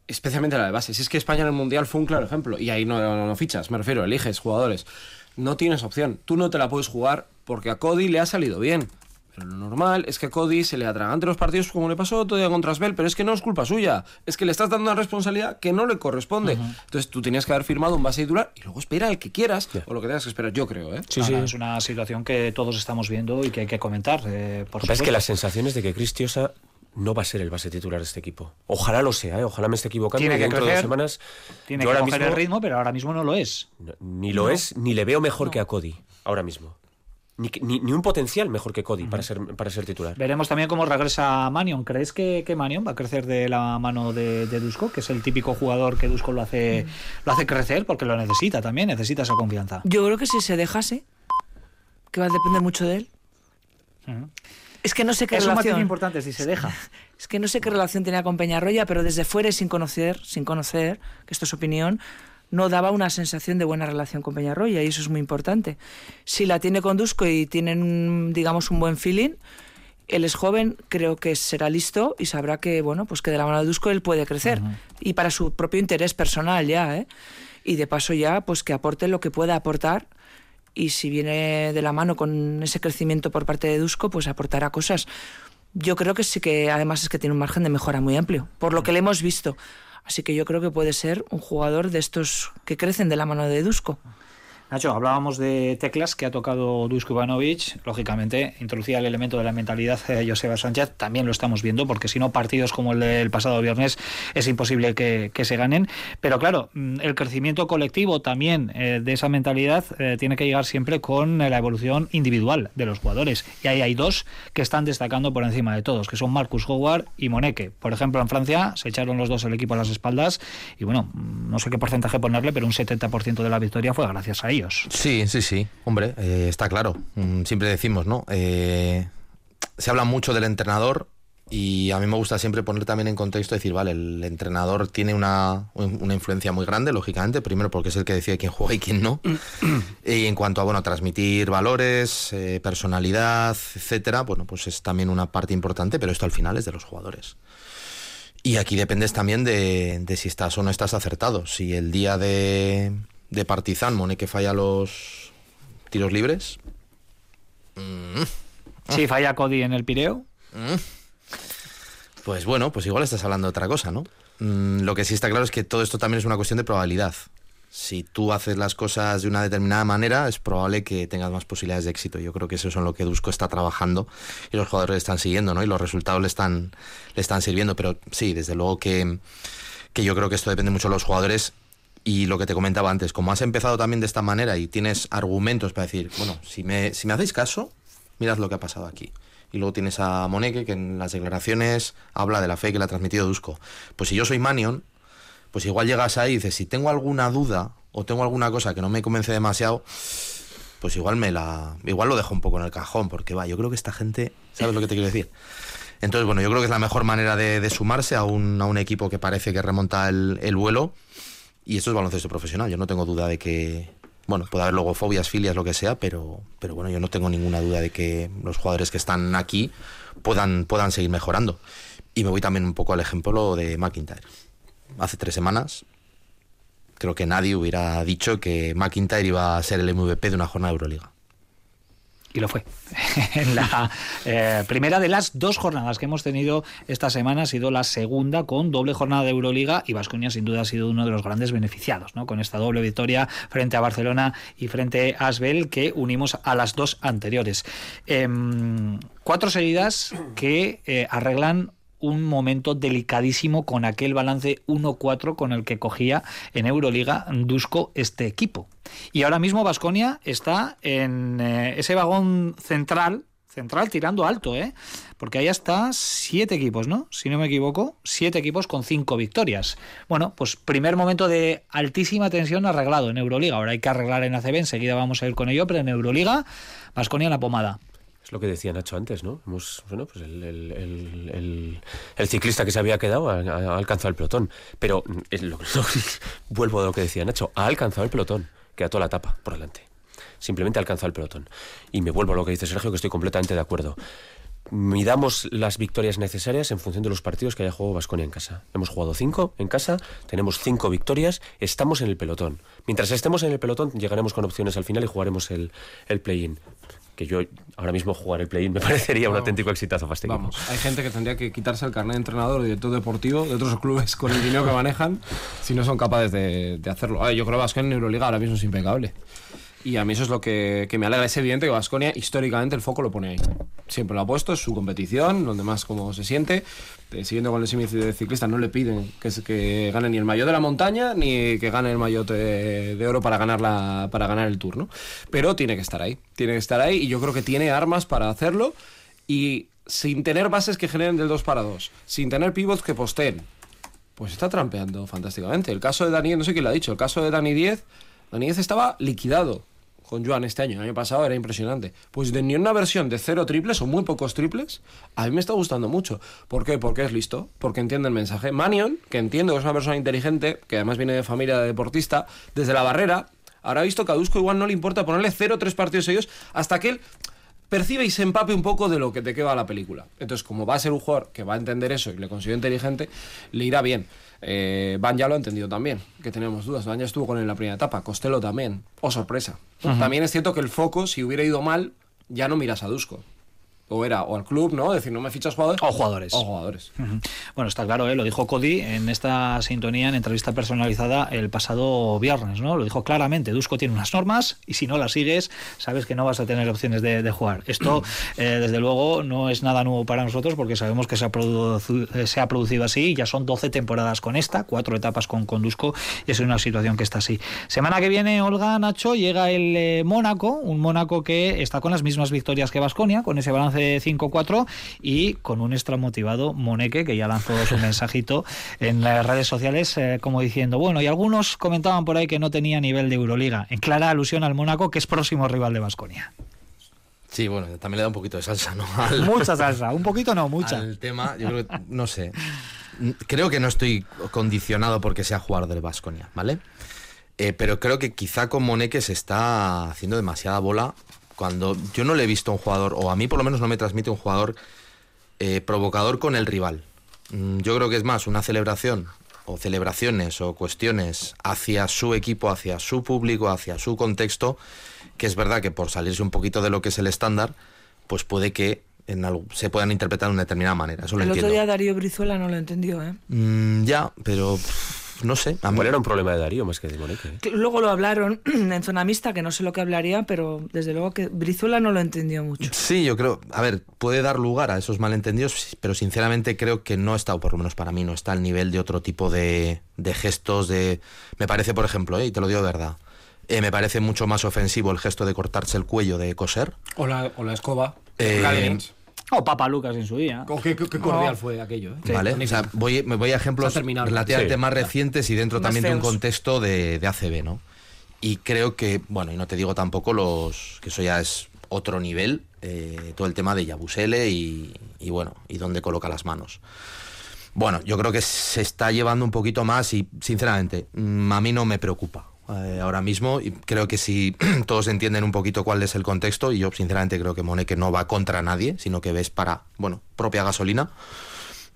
especialmente la de base. Si es que España en el Mundial fue un claro ejemplo, y ahí no, no- no fichas, me refiero, eliges jugadores. No tienes opción. Tú no te la puedes jugar porque a Cody le ha salido bien. Pero lo normal es que a Cody se le atragante los partidos como le pasó todo día contra Asbel, pero es que no es culpa suya. Es que le estás dando una responsabilidad que no le corresponde. Entonces tú tenías que haber firmado un base titular y luego espera al que quieras o lo que tengas que esperar, yo creo, ¿eh? Sí, sí. es una situación que todos estamos viendo y que hay que comentar. eh, por es que supuesto. la sensación es de que Cristiosa no va a ser el base titular de este equipo. Ojalá lo sea, ¿eh? ojalá me esté equivocando. Tiene y que dentro de dos crecer, semanas. Tiene yo que ahora coger mismo el ritmo, pero ahora mismo no lo es. no- ni lo es, ni le veo mejor que a Cody. Ahora mismo. Ni, ni, ni un potencial mejor que Cody para, ser, para ser titular. Veremos también cómo regresa Manion. ¿Crees que, que Manion va a crecer de la mano de, de Dusko? Que es el típico jugador que Dusko lo hace, lo hace crecer porque lo necesita también, necesita esa confianza. Yo creo que si se dejase, que va a depender mucho de él. Es que no sé qué Es relación. importante si se deja. Es que no sé qué relación tenía con Peñarroya, pero desde fuera y sin conocer, sin conocer, que esto es opinión, no daba una sensación de buena relación con Peñarroya y eso es muy importante. Si la tiene con Dusko y tienen, digamos, un buen feeling, él es joven, creo que será listo y sabrá que, bueno, pues que de la mano de Dusko él puede crecer y para su propio interés personal ya, ¿eh? Y de paso ya, pues que aporte lo que pueda aportar y si viene de la mano con ese crecimiento por parte de Dusko, pues aportará cosas. Yo creo que sí que además es que tiene un margen de mejora muy amplio, por lo que le hemos visto. Así que yo creo que puede ser un jugador de estos que crecen de la mano de Dusko. Nacho, hablábamos de teclas que ha tocado Dusko Ivanovic. Lógicamente, introducía el elemento de la mentalidad de Joseba Sánchez. También lo estamos viendo, porque si no, partidos como el del pasado viernes es imposible que, se ganen. Pero claro, mm, el crecimiento colectivo también eh, de esa mentalidad eh, tiene que llegar siempre con eh, la evolución individual de los jugadores. Y ahí hay dos que están destacando por encima de todos, que son Marcus Howard y Moneke. Por ejemplo, en Francia se echaron los dos el equipo a las espaldas y bueno, mm, no sé qué porcentaje ponerle, pero un 70% de la victoria fue gracias a ellos. Sí, sí, sí. Hombre, eh, está claro. Mm, Siempre decimos, ¿no? Eh, se habla mucho del entrenador y a mí me gusta siempre poner también en contexto, decir, vale, el entrenador tiene una, una influencia muy grande, lógicamente, primero porque es el que decide quién juega y quién no. y en cuanto a, bueno, transmitir valores, eh, personalidad, etcétera, bueno, pues es también una parte importante, pero esto al final es de los jugadores. Y aquí dependes también de, de si estás o no estás acertado. Si el día de, de Partizan, Moneke falla los tiros libres. mm, Sí, falla Cody en el Pireo. Pues bueno, pues igual estás hablando de otra cosa, ¿no? Mm, lo que sí está claro es que todo esto también es una cuestión de probabilidad. Si tú haces las cosas de una determinada manera, es probable que tengas más posibilidades de éxito. Yo creo que eso es en lo que Dusko está trabajando y los jugadores le están siguiendo, ¿no? Y los resultados le están, le están sirviendo. Pero sí, desde luego que, que yo creo que esto depende mucho de los jugadores. Y lo que te comentaba antes, como has empezado también de esta manera y tienes argumentos para decir, bueno, si me, si me hacéis caso, mirad lo que ha pasado aquí. Y luego tienes a Moneke, que en las declaraciones habla de la fe que le ha transmitido Dusko. Pues si yo soy Manion, pues igual llegas ahí y dices, si tengo alguna duda o tengo alguna cosa que no me convence demasiado, pues igual me la. igual lo dejo un poco en el cajón, porque va, yo creo que esta gente. ¿Sabes lo que te quiero decir? Entonces, bueno, yo creo que es la mejor manera de, de sumarse a un, a un equipo que parece que remonta el, el vuelo. Y esto es baloncesto profesional. Yo no tengo duda de que. Bueno, puede haber luego fobias, filias, lo que sea, pero, pero bueno, yo no tengo ninguna duda de que los jugadores que están aquí puedan, puedan seguir mejorando. Y me voy también un poco al ejemplo de McIntyre. Hace tres semanas creo que nadie hubiera dicho que McIntyre iba a ser el MVP de una jornada de Euroliga. Y lo fue. en la eh, primera de las dos jornadas que hemos tenido esta semana ha sido la segunda con doble jornada de Euroliga y Vasconia sin duda ha sido uno de los grandes beneficiados, ¿no? Con esta doble victoria frente a Barcelona y frente a Asbel que unimos a las dos anteriores. Em, cuatro seguidas que eh, arreglan un momento delicadísimo con aquel balance 1-4 con el que cogía en Euroliga Dusko este equipo. Y ahora mismo Vasconia está en eh, ese vagón central, central tirando alto, ¿eh? Porque ahí está siete equipos, ¿no? Si no me equivoco, siete equipos con cinco victorias. Bueno, pues primer momento de altísima tensión arreglado en Euroliga. Ahora hay que arreglar en ACB, enseguida vamos a ir con ello, pero en Euroliga, Vasconia en la pomada. Lo que decía Nacho antes, ¿no? Bueno, pues el, ciclista que se había quedado ha, alcanzado el pelotón. Pero mm, vuelvo a lo que decía Nacho, ha alcanzado el pelotón. Queda toda la etapa por delante. Simplemente ha alcanzado el pelotón. Y me vuelvo a lo que dice Sergio, que estoy completamente de acuerdo. Midamos las victorias necesarias en función de los partidos que haya jugado Vasconia en casa. Hemos jugado cinco en casa, tenemos cinco victorias, estamos en el pelotón. Mientras estemos en el pelotón, llegaremos con opciones al final y jugaremos el play-in. Que yo ahora mismo jugar el play-in me parecería un auténtico exitazo para este equipo. Vamos, hay gente que tendría que quitarse el carnet de entrenador o director deportivo de otros clubes con el dinero que manejan si no son capaces de, de hacerlo. A ver, yo creo que Vasconia en Euroliga ahora mismo es impecable. Y a mí eso es lo que, que me alegra. Es evidente que Vasconia históricamente el foco lo pone ahí. Siempre lo ha puesto, es su competición, donde más como se siente. Eh, siguiendo con el símil ciclista, no le piden que, que gane ni el maillot de la montaña ni que gane el maillot de, oro para ganar, la, para ganar el tour, ¿no? Pero tiene que estar ahí. Tiene que estar ahí y yo creo que tiene armas para hacerlo. Y sin tener bases que generen del 2 para 2, sin tener pivots que posteen, pues está trampeando fantásticamente. El caso de Dani, no sé quién lo ha dicho, el caso de Dani 10, Dani 10 estaba liquidado con Joan este año, el año pasado era impresionante. Pues de ni una versión de cero triples o muy pocos triples, a mí me está gustando mucho. ¿Por qué? Porque es listo, porque entiende el mensaje. Manion, que entiendo que es una persona inteligente, que además viene de familia de deportista, desde la barrera, habrá visto que a igual no le importa ponerle cero tres partidos seguidos hasta que él percibe y se empape un poco de lo que de qué va la película. Entonces, como va a ser un jugador que va a entender eso y le considero inteligente, le irá bien. Eh, Van ya lo ha entendido también, que tenemos dudas. Van ya estuvo con él en la primera etapa, Costello también. Oh, sorpresa. También es cierto que el foco, si hubiera ido mal, ya no miras a Dusko. O era, o al club, ¿no? Decir, no me fichas jugadores. O jugadores. O jugadores. Bueno, está claro, ¿eh? lo dijo Cody en esta sintonía, en entrevista personalizada el pasado viernes, ¿no? Lo dijo claramente, Dusko tiene unas normas y si no las sigues, sabes que no vas a tener opciones de, de jugar. Esto, eh, desde luego, no es nada nuevo para nosotros porque sabemos que se ha, eh, se ha producido así, ya son 12 temporadas con esta, cuatro etapas con, con Dusko y es una situación que está así. Semana que viene, Olga, Nacho, llega el eh, Mónaco, un Mónaco que está con las mismas victorias que Vasconia, con ese balance de 5-4 y con un extra motivado Moneque que ya lanzó su mensajito en las redes sociales eh, como diciendo, bueno, y algunos comentaban por ahí que no tenía nivel de Euroliga, en clara alusión al Mónaco que es próximo rival de Vasconia. Sí, bueno, también le da un poquito de salsa, ¿no? Al- Mucha salsa, un poquito no, mucha. al tema, yo creo que, no sé. Creo que no estoy condicionado porque sea jugador del Vasconia, ¿vale? Eh, pero creo que quizá con Moneque se está haciendo demasiada bola cuando yo no le he visto a un jugador, o a mí por lo menos no me transmite un jugador eh, provocador con el rival. Mm, Yo creo que es más una celebración o celebraciones o cuestiones hacia su equipo, hacia su público, hacia su contexto, que es verdad que por salirse un poquito de lo que es el estándar, pues puede que en algo- se puedan interpretar de una determinada manera. Eso lo El otro entiendo. día Darío Brizuela no lo entendió, ¿eh? Mm, ya, pero pff, no sé. A mí- Igual era un problema de Darío más que de Moneque. ¿eh? Luego lo hablaron en zona mixta, que no sé lo que hablaría, pero desde luego que Brizuela no lo entendió mucho. Sí, yo creo, a ver, puede dar lugar a esos malentendidos, pero sinceramente creo que no está, o por lo menos para mí, no está al nivel de otro tipo de, de gestos, de... Me parece, por ejemplo, eh, y te lo digo de verdad, eh, me parece mucho más ofensivo el gesto de cortarse el cuello de coser. O la, o la escoba. Eh. O Papa Lucas en su día. Oh, qué, cordial fue aquello, ¿eh? ¿Vale? O magnífico. sea, voy, me voy a ejemplos relativamente Sí. más recientes y dentro Más también de un contexto de, de ACB, ¿no? Y creo que, bueno, y no te digo tampoco los, que eso ya es otro nivel, eh, todo el tema de Yabusele y, y bueno, y dónde coloca las manos. Bueno, yo creo que se está llevando un poquito más y, sinceramente, mm, a mí no me preocupa eh, ahora mismo. Y creo que si todos entienden un poquito cuál es el contexto, y yo, sinceramente, creo que Moneque no va contra nadie, sino que ves para, bueno, propia gasolina.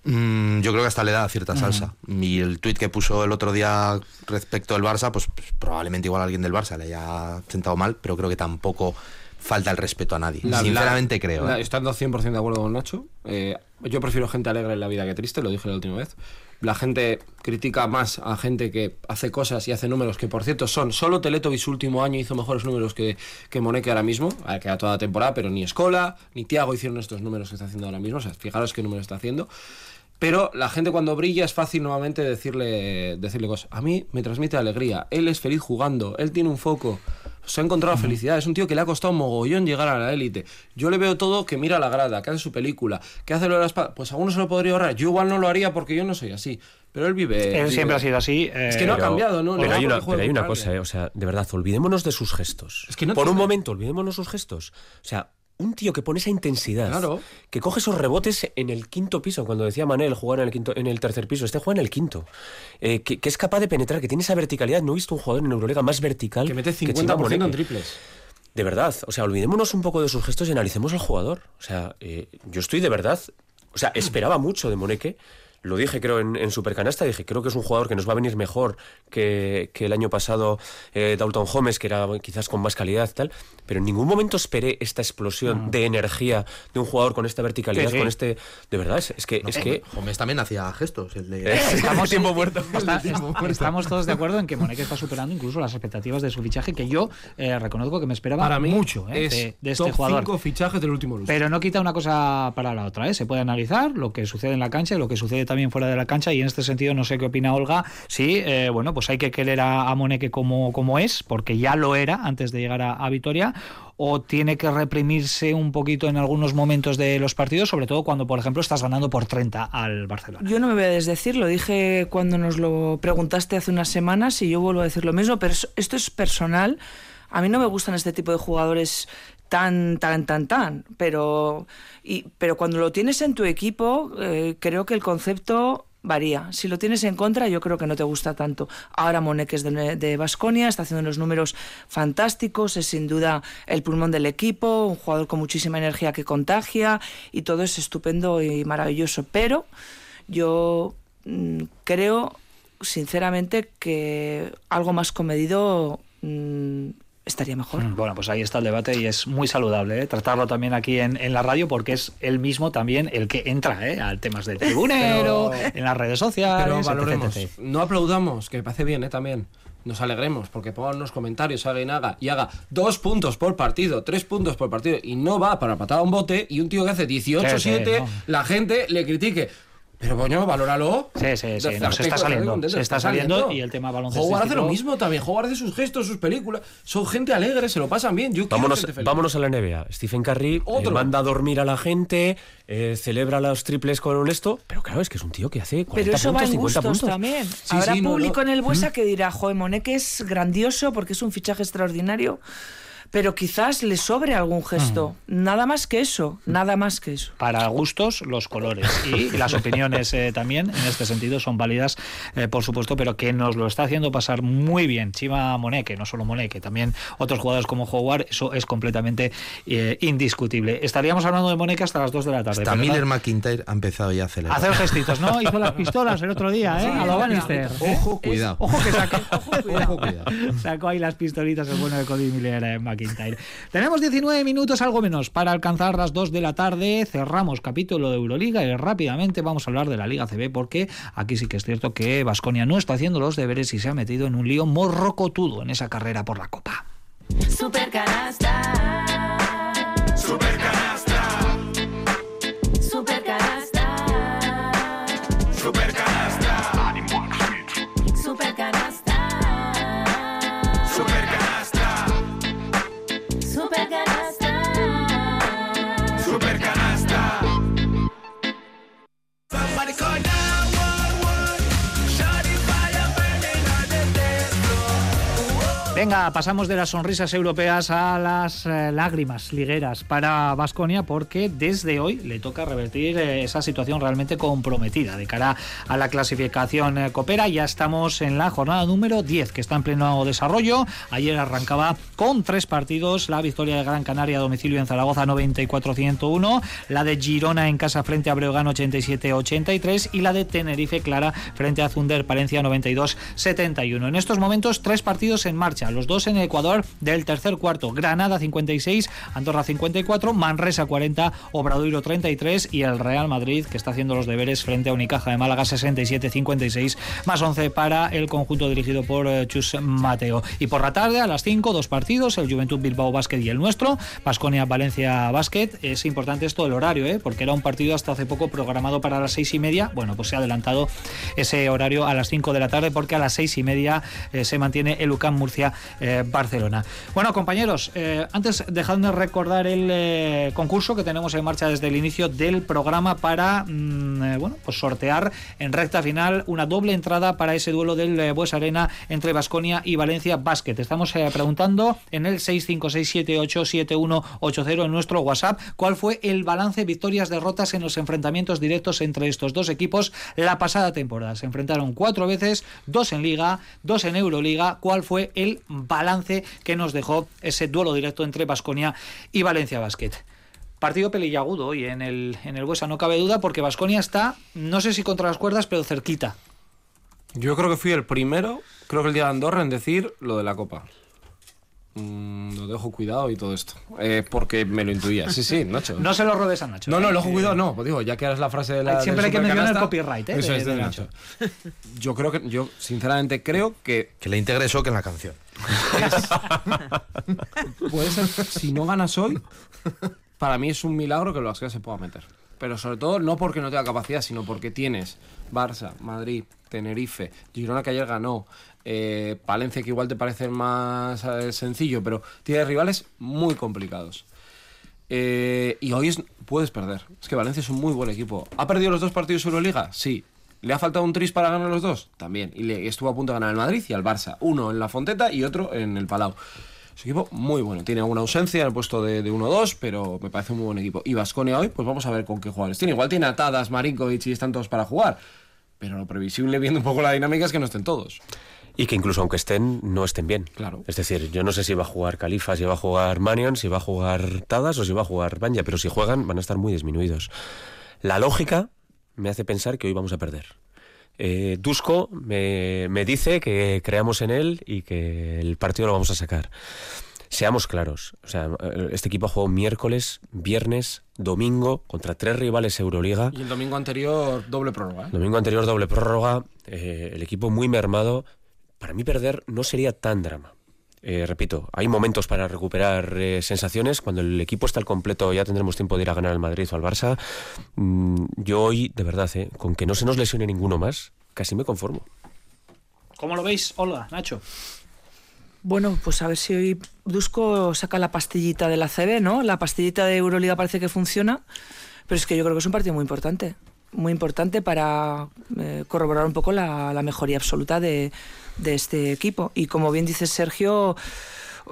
Mm, yo creo que hasta le da cierta salsa. Y el tuit que puso el otro día respecto del Barça, pues, pues, probablemente igual a alguien del Barça le haya sentado mal, pero creo que tampoco falta el respeto a nadie. La- Sinceramente la- creo. la- ¿eh? estando 100% de acuerdo con Nacho, eh, yo prefiero gente alegre en la vida que triste, lo dije la última vez. La gente critica más a gente que hace cosas y hace números que, por cierto, son. Solo Teletobi su último año hizo mejores números que, que Moneque ahora mismo, a queda toda la temporada, pero ni Escola ni Tiago hicieron estos números que está haciendo ahora mismo. O sea, fijaros qué números está haciendo. Pero la gente cuando brilla es fácil nuevamente decirle, decirle cosas. A mí me transmite alegría. Él es feliz jugando. Él tiene un foco. Se ha encontrado felicidad. Es un tío que le ha costado un mogollón llegar a la élite. Yo le veo todo que mira la grada, que hace su película, que hace lo de la espada. Pues alguno se lo podría ahorrar. Yo igual no lo haría porque yo no soy así. Pero él vive. Él vive- siempre ha sido así. Es eh, que no ha cambiado, ¿no? Pero No, hay una, pero hay cosa, eh, o sea, de verdad, olvidémonos de sus gestos. Es que no Por un momento, olvidémonos sus gestos. O sea, un tío que pone esa intensidad, Claro. que coge esos rebotes en el quinto piso, cuando decía Manel jugar en el quinto, en el tercer piso, este juega en el quinto, Eh, que, que es capaz de penetrar, que tiene esa verticalidad. No he visto un jugador en Euroliga más vertical Que mete Chima 50% en triples. De verdad, o sea, olvidémonos un poco de sus gestos y analicemos al jugador. O sea, eh, yo estoy de verdad, o sea, esperaba mucho de Moneque. Lo dije creo en, en Supercanasta, dije, creo que es un jugador que nos va a venir mejor que, que el año pasado eh, Dalton Holmes, que era quizás con más calidad y tal, pero en ningún momento esperé esta explosión de energía de un jugador con esta verticalidad, Sí, sí. con este... De verdad, es, es que... es que Gómez también hacía gestos. El de... Estamos, tiempo muerto. está- est- estamos todos de acuerdo en que Monek está superando incluso las expectativas de su fichaje, que yo eh, reconozco que me esperaba Para mí mucho eh, es de, de este top jugador. 5 fichajes del último lustro. Pero no quita una cosa para la otra, ¿eh? Se puede analizar lo que sucede en la cancha y lo que sucede también fuera de la cancha y en este sentido no sé qué opina Olga. Sí, eh, bueno, pues hay que querer a, a Moneke como, como es, porque ya lo era antes de llegar a, a Vitoria, o tiene que reprimirse un poquito en algunos momentos de los partidos, sobre todo cuando, por ejemplo, estás ganando por 30 al Barcelona. Yo no me voy a desdecir, lo dije cuando nos lo preguntaste hace unas semanas y yo vuelvo a decir lo mismo, pero es- esto es personal. A mí no me gustan este tipo de jugadores tan, tan, tan, tan, pero, pero cuando lo tienes en tu equipo, eh, creo que el concepto varía. Si lo tienes en contra, yo creo que no te gusta tanto. Ahora Monek es de Basconia, está haciendo unos números fantásticos, es sin duda el pulmón del equipo, un jugador con muchísima energía que contagia y todo es estupendo y maravilloso. Pero yo mm, creo, sinceramente, que algo más comedido mm, estaría mejor. Mm, Bueno, pues ahí está el debate y es muy saludable ¿eh? tratarlo también aquí en, en la radio porque es él mismo también el que entra ¿eh? al temas de tribunero, en las redes sociales, Pero valoremos. etc. No aplaudamos, que me parece bien, ¿eh? También. Nos alegremos, porque pongan unos comentarios, alguien haga y haga dos puntos por partido, tres puntos por partido, y no va para patada a un bote, y un tío que hace 18-7, Sí, sí, no. la gente le critique. Pero coño, valóralo. Sí, sí, sí, De- no, se está saliendo, se está saliendo y el tema baloncesto. Howard hace lo mismo también, Howard hace sus gestos, sus películas. Son gente alegre, se lo pasan bien. Yo Vámonos, gente feliz. vámonos a la NBA. Stephen Curry eh, manda a dormir a la gente, eh, celebra los triples con esto, pero claro, es que es un tío que hace 40 Pero eso puntos, va en 50 gustos puntos. también. Sí, Habrá sí, público no. en el Buesa que dirá, joder, Monek es grandioso porque es un fichaje extraordinario, pero quizás le sobre algún gesto. Nada más que eso, nada más que eso. Para gustos, los colores. Y las opiniones eh, también, en este sentido, son válidas, eh, por supuesto, pero que nos lo está haciendo pasar muy bien. Chima Moneque, no solo Moneque, también otros jugadores como Howard, eso es completamente eh, indiscutible. Estaríamos hablando de Moneque hasta las 2 de la tarde. Hasta pero Miller McIntyre ha empezado ya a celebrar. Hacer gestitos, ¿no? Hizo las pistolas el otro día, ¿eh? a lo Bannister. Ojo, cuidado. Ojo que sacó, Ojo, cuidado. sacó ahí las pistolitas el bueno de Cody Miller en Tenemos 19 minutos, algo menos, para alcanzar las 2 de la tarde. Cerramos capítulo de Euroliga y rápidamente vamos a hablar de la Liga CB porque aquí sí que es cierto que Vasconia no está haciendo los deberes y se ha metido en un lío morrocotudo en esa carrera por la Copa. Super Venga, pasamos de las sonrisas europeas a las eh, lágrimas ligueras para Vasconia porque desde hoy le toca revertir eh, esa situación realmente comprometida de cara a la clasificación eh, copera. Ya estamos en la jornada número 10 que está en pleno desarrollo. Ayer arrancaba con tres partidos la victoria de Gran Canaria a domicilio en Zaragoza 94-101, la de Girona en casa frente a Breogán 87-83 y la de Tenerife Clara frente a Zunder Palencia 92-71. En estos momentos tres partidos en marcha, los dos en Ecuador del tercer cuarto, Granada 56, Andorra 54, Manresa 40, Obradoiro 33 y el Real Madrid que está haciendo los deberes frente a Unicaja de Málaga 67-56 más 11 para el conjunto dirigido por eh, Chus Mateo. Y por la tarde a las 5 dos partidos, el Juventud Bilbao Basket y el nuestro, Basconia Valencia Basket. Es importante esto del horario, ¿eh? porque era un partido hasta hace poco programado para las seis y media. Bueno, pues se ha adelantado ese horario a las 5 de la tarde porque a las seis y media eh, se mantiene el UCAM Murcia eh, Barcelona. Bueno, compañeros, eh, antes dejadme recordar el eh, concurso que tenemos en marcha desde el inicio del programa para mm, bueno, pues sortear en recta final una doble entrada para ese duelo del Bues Arena entre Basconia y Valencia Basket. Estamos preguntando en el 656787180 en nuestro WhatsApp cuál fue el balance victorias derrotas en los enfrentamientos directos entre estos dos equipos la pasada temporada. Se enfrentaron cuatro veces, dos en Liga, dos en Euroliga. ¿Cuál fue el balance que nos dejó ese duelo directo entre Basconia y Valencia Basket? Partido pelillagudo hoy en el, en el Buesa, no cabe duda, porque Vasconia está, no sé si contra las cuerdas, pero cerquita. Yo creo que fui el primero, creo que el día de Andorra, en decir lo de la Copa. Mm, lo dejo cuidado y todo esto. Eh, porque me lo intuía. Sí, sí, Nacho. No se lo robes a Nacho. No, no, ¿eh? lo ojo cuidado, no. Pues digo, ya que eres la frase de la. Siempre hay que mencionar el copyright, ¿eh? Eso de- es de, de Nacho. Yo creo que, yo sinceramente creo que Que le integre eso que en la canción. puede ser, si no ganas hoy, para mí es un milagro que el Basconia se pueda meter. Pero sobre todo no porque no tenga capacidad, sino porque tienes Barça, Madrid, Tenerife, Girona que ayer ganó, eh, Palencia que igual te parece más eh, sencillo, pero tienes rivales muy complicados. Eh, y hoy es- puedes perder. Es que Valencia es un muy buen equipo. ¿Ha perdido los dos partidos de Euroliga? Sí. ¿Le ha faltado un tris para ganar los dos? También. Y le estuvo a punto de ganar al Madrid y al Barça. Uno en la Fonteta y otro en el Palau. Es un equipo muy bueno. Tiene alguna ausencia en el puesto de, de 1-2, pero me parece un muy buen equipo. Y Vasconia hoy, pues vamos a ver con qué jugadores tiene. Igual tiene atadas, Marinkovic y están todos para jugar. Pero lo previsible, viendo un poco la dinámica, es que no estén todos. Y que incluso aunque estén, no estén bien. Claro. Es decir, yo no sé si va a jugar Califa, si va a jugar Manion, si va a jugar Tadas o si va a jugar Banja, pero si juegan van a estar muy disminuidos. La lógica me hace pensar que hoy vamos a perder. Eh, Dusko me, me dice que creamos en él y que el partido lo vamos a sacar. Seamos claros, o sea, este equipo ha jugado miércoles, viernes, domingo contra tres rivales Euroliga. Y el domingo anterior, doble prórroga. ¿eh? Domingo anterior, doble prórroga, eh, el equipo muy mermado. Para mí perder no sería tan drama. Eh, repito, hay momentos para recuperar eh, sensaciones. Cuando el equipo está al completo ya tendremos tiempo de ir a ganar al Madrid o al Barça. Mm, yo hoy, de verdad, eh, con que no se nos lesione ninguno más, casi me conformo. ¿Cómo lo veis, Olga, Nacho? Bueno, pues a ver si hoy Dusko saca la pastillita de la CB, ¿no? La pastillita de Euroliga parece que funciona, pero es que yo creo que es un partido muy importante. Muy importante para eh, corroborar un poco la, la mejoría absoluta de, de este equipo. Y como bien dice Sergio,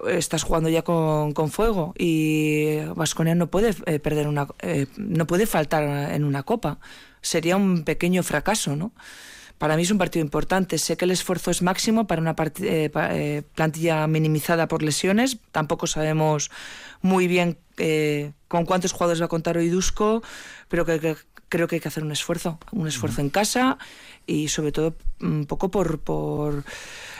estás jugando ya con, con fuego y Vasconia no puede eh, perder una eh, no puede faltar en una copa. Sería un pequeño fracaso no para mí es un partido importante. Sé que el esfuerzo es máximo para una eh, plantilla minimizada por lesiones. Tampoco sabemos muy bien con cuántos jugadores va a contar hoy Dusko pero que, que- creo que hay que hacer un esfuerzo un esfuerzo en casa y sobre todo un poco por, por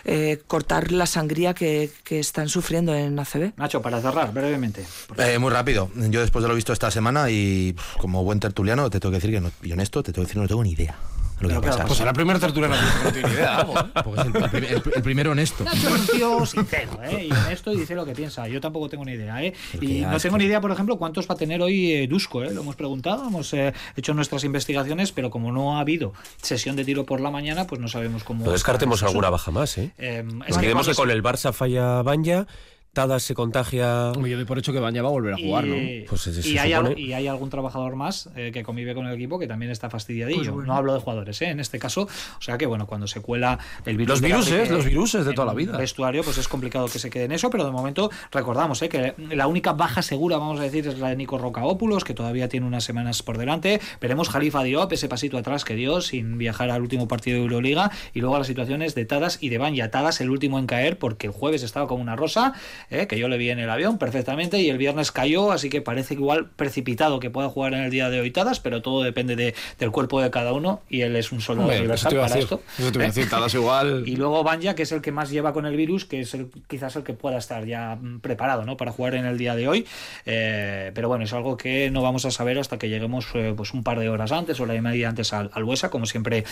eh, cortar la sangría que, que están sufriendo en ACB. Nacho, para cerrar, brevemente. Eh, muy rápido. Yo después de lo visto esta semana y como buen tertuliano te tengo que decir que no, y honesto, te tengo que decir que no tengo ni idea de lo que va a pasar. Pues será la primera tertulia que no tiene ni idea. algo. Porque es el, el prim- el- el primero honesto. Nacho es un tío sincero, ¿eh? Y honesto y dice lo que piensa. Yo tampoco tengo ni idea, ¿eh? Porque Y no tengo que- ni idea, por ejemplo, cuántos va a tener hoy eh, Dusko, ¿eh? Lo hemos preguntado, hemos eh, hecho nuestras investigaciones, pero como no ha habido sesión de tiro por la mañana, pues no sabemos cómo. No descartemos el alguna baja más, ¿eh? Eh, es Olvidemos cuando que con el Barça falla Banja, Tadas se contagia... Yo doy por hecho que Banja va a volver a jugar, ¿no? Y, Pues se- se y hay, al- y hay algún trabajador más eh, que convive con el equipo que también está fastidiadillo. Pues bueno. No hablo de jugadores, ¿eh? en este caso. O sea que, bueno, cuando se cuela el virus. Los viruses, gripe los viruses de toda la vida. vestuario, pues es complicado que se quede en eso, pero de momento recordamos ¿eh? que la única baja segura, vamos a decir, es la de Nico Rocaópulos, que todavía tiene unas semanas por delante. Veremos Jalifa Diop, ese pasito atrás que dio sin viajar al último partido de Euroliga. Y luego las situaciones de Tadas y de Banja. Tadas el último en caer porque el jueves estaba como una rosa, ¿eh? que yo le vi en el avión perfectamente y el viernes cayó, así que parece igual precipitado que pueda jugar en el día de hoy Tadas, pero todo depende de- del cuerpo de cada uno y él es un soldado Hombre, eso universal te iba a para decir. esto. Eso te iba a ¿eh? decir, Tadas igual. Y luego Banja, que es el que más lleva con el virus, que es el, quizás el que pueda estar ya mm, preparado ¿no? para jugar en el día de hoy. Eh, pero bueno, es algo que no vamos a saber hasta que lleguemos eh, pues un par de horas antes o la y media antes al, al Buesa. Como siempre,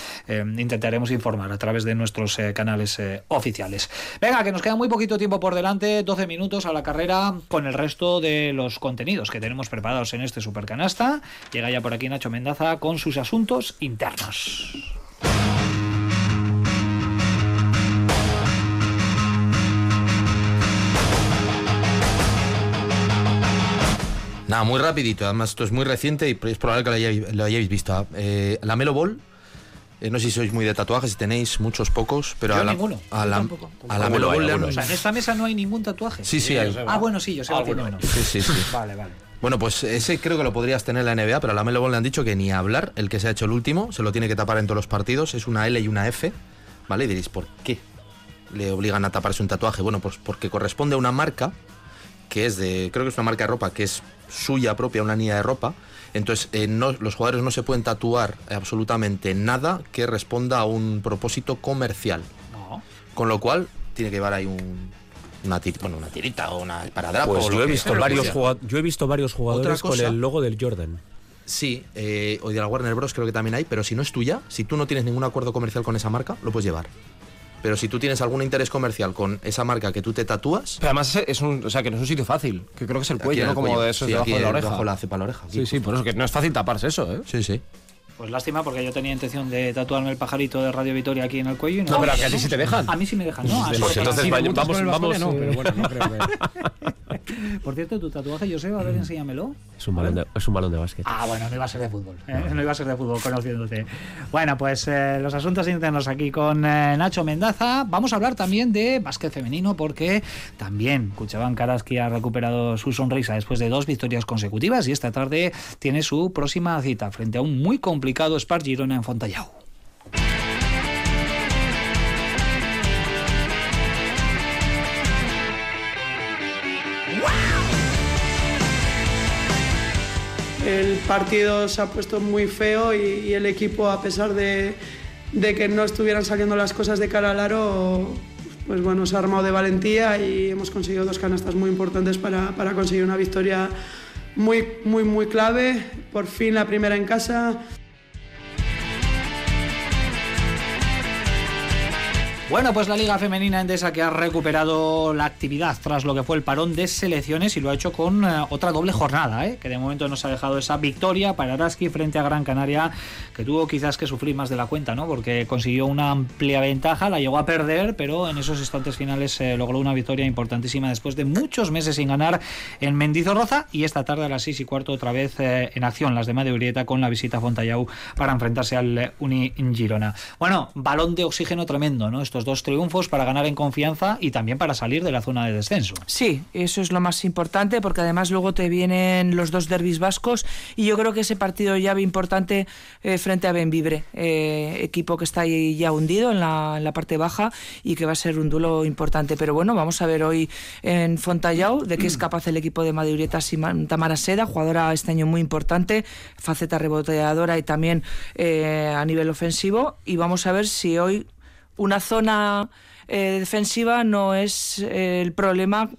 intentaremos informar a través de nuestros canales oficiales. Venga, que nos queda muy poquito tiempo por delante, 12 minutos a la carrera con el resto de los contenidos que tenemos preparados en este Supercanasta. Llega ya por aquí Nacho Mendaza con sus asuntos internos. Nada, muy rapidito. Además, esto es muy reciente y es probable que lo hayáis, lo hayáis visto. Eh, la Melo Ball. Eh, no sé si sois muy de tatuajes, si tenéis muchos, pocos, pero Yo a la, ninguno, a yo la, tampoco. a la O sea, en esta mesa no hay ningún tatuaje. Sí, sí, hay. Ah, bueno, sí, yo sé Alguno. menos. Sí, sí, sí. Vale, vale. Bueno, pues ese creo que lo podrías tener en la NBA, pero a la Melo Ball le han dicho que ni hablar, el que se ha hecho el último, se lo tiene que tapar en todos los partidos, es una L y una F, ¿vale? Y diréis, ¿por qué le obligan a taparse un tatuaje? Bueno, pues porque corresponde a una marca que es de, creo que es una marca de ropa que es suya propia, una línea de ropa. Entonces, eh, no- los jugadores no se pueden tatuar absolutamente nada que responda a un propósito comercial. No. Con lo cual, tiene que llevar ahí un, una, tir- bueno, una tirita o una esparadrapo. Pues yo he visto varios yo he visto varios jugadores con el logo del Jordan. Sí, eh, o de la Warner Bros. creo que también hay, pero si no es tuya, si tú no tienes ningún acuerdo comercial con esa marca, lo puedes llevar. Pero si tú tienes algún interés comercial con esa marca que tú te tatúas, Pero además es- es un, o sea, que no es un sitio fácil, que creo que es el cuello, ¿no? Como cuello. de eso, Sí, debajo aquí de la oreja. debajo la cepa la oreja. aquí. Sí, sí, por eso que no es fácil taparse eso, ¿eh? Sí, sí. Pues lástima porque yo tenía intención de tatuarme el pajarito de Radio Vitoria aquí en el cuello y no. No, pero a que a ti sí te dejan. A mí sí me dejan, ¿no? A Pues eso- entonces sí, vamos, vamos. No, eh, pero bueno, no creo que... Por cierto, tu tatuaje, Joseba, a ver, enséñamelo. Es un balón de, es un balón de básquet. Ah, bueno, no iba a ser de fútbol. ¿eh? No iba a ser de fútbol, conociéndote. Bueno, pues eh, los asuntos internos aquí con eh, Nacho Mendaza. Vamos a hablar también de básquet femenino porque también Cuchaban Karaski ha recuperado su sonrisa después de dos victorias consecutivas y esta tarde tiene su próxima cita frente a un muy complicado Spar Girona en Fontallao. El partido se ha puesto muy feo y, el equipo, a pesar de, de que no estuvieran saliendo las cosas de cara al aro, pues bueno, se ha armado de valentía y hemos conseguido dos canastas muy importantes para, para conseguir una victoria muy, muy, muy clave. Por fin la primera en casa. Bueno, pues la Liga Femenina Endesa que ha recuperado la actividad tras lo que fue el parón de selecciones y lo ha hecho con eh, otra doble jornada, ¿eh? que de momento nos ha dejado esa victoria para Araski frente a Gran Canaria, que tuvo quizás que sufrir más de la cuenta, ¿no? porque consiguió una amplia ventaja, la llegó a perder, pero en esos instantes finales eh, logró una victoria importantísima después de muchos meses sin ganar en Mendizorroza y esta tarde a las 6 y cuarto otra vez eh, en acción las de Madrid Urieta con la visita a Fontallau para enfrentarse al eh, Uni Girona. Bueno, balón de oxígeno tremendo, ¿no? Estos dos triunfos para ganar en confianza y también para salir de la zona de descenso. Sí, eso es lo más importante porque además luego te vienen los dos derbis vascos y yo creo que ese partido llave importante eh, frente a Benvibre, eh, equipo que está ahí ya hundido en la, en la parte baja y que va a ser un duelo importante. Pero bueno, vamos a ver hoy en Fontallao de qué es capaz el equipo de Man- Tamara Seda, jugadora este año muy importante, faceta reboteadora y también eh, a nivel ofensivo. Y vamos a ver si hoy una zona eh, defensiva no es eh, el problema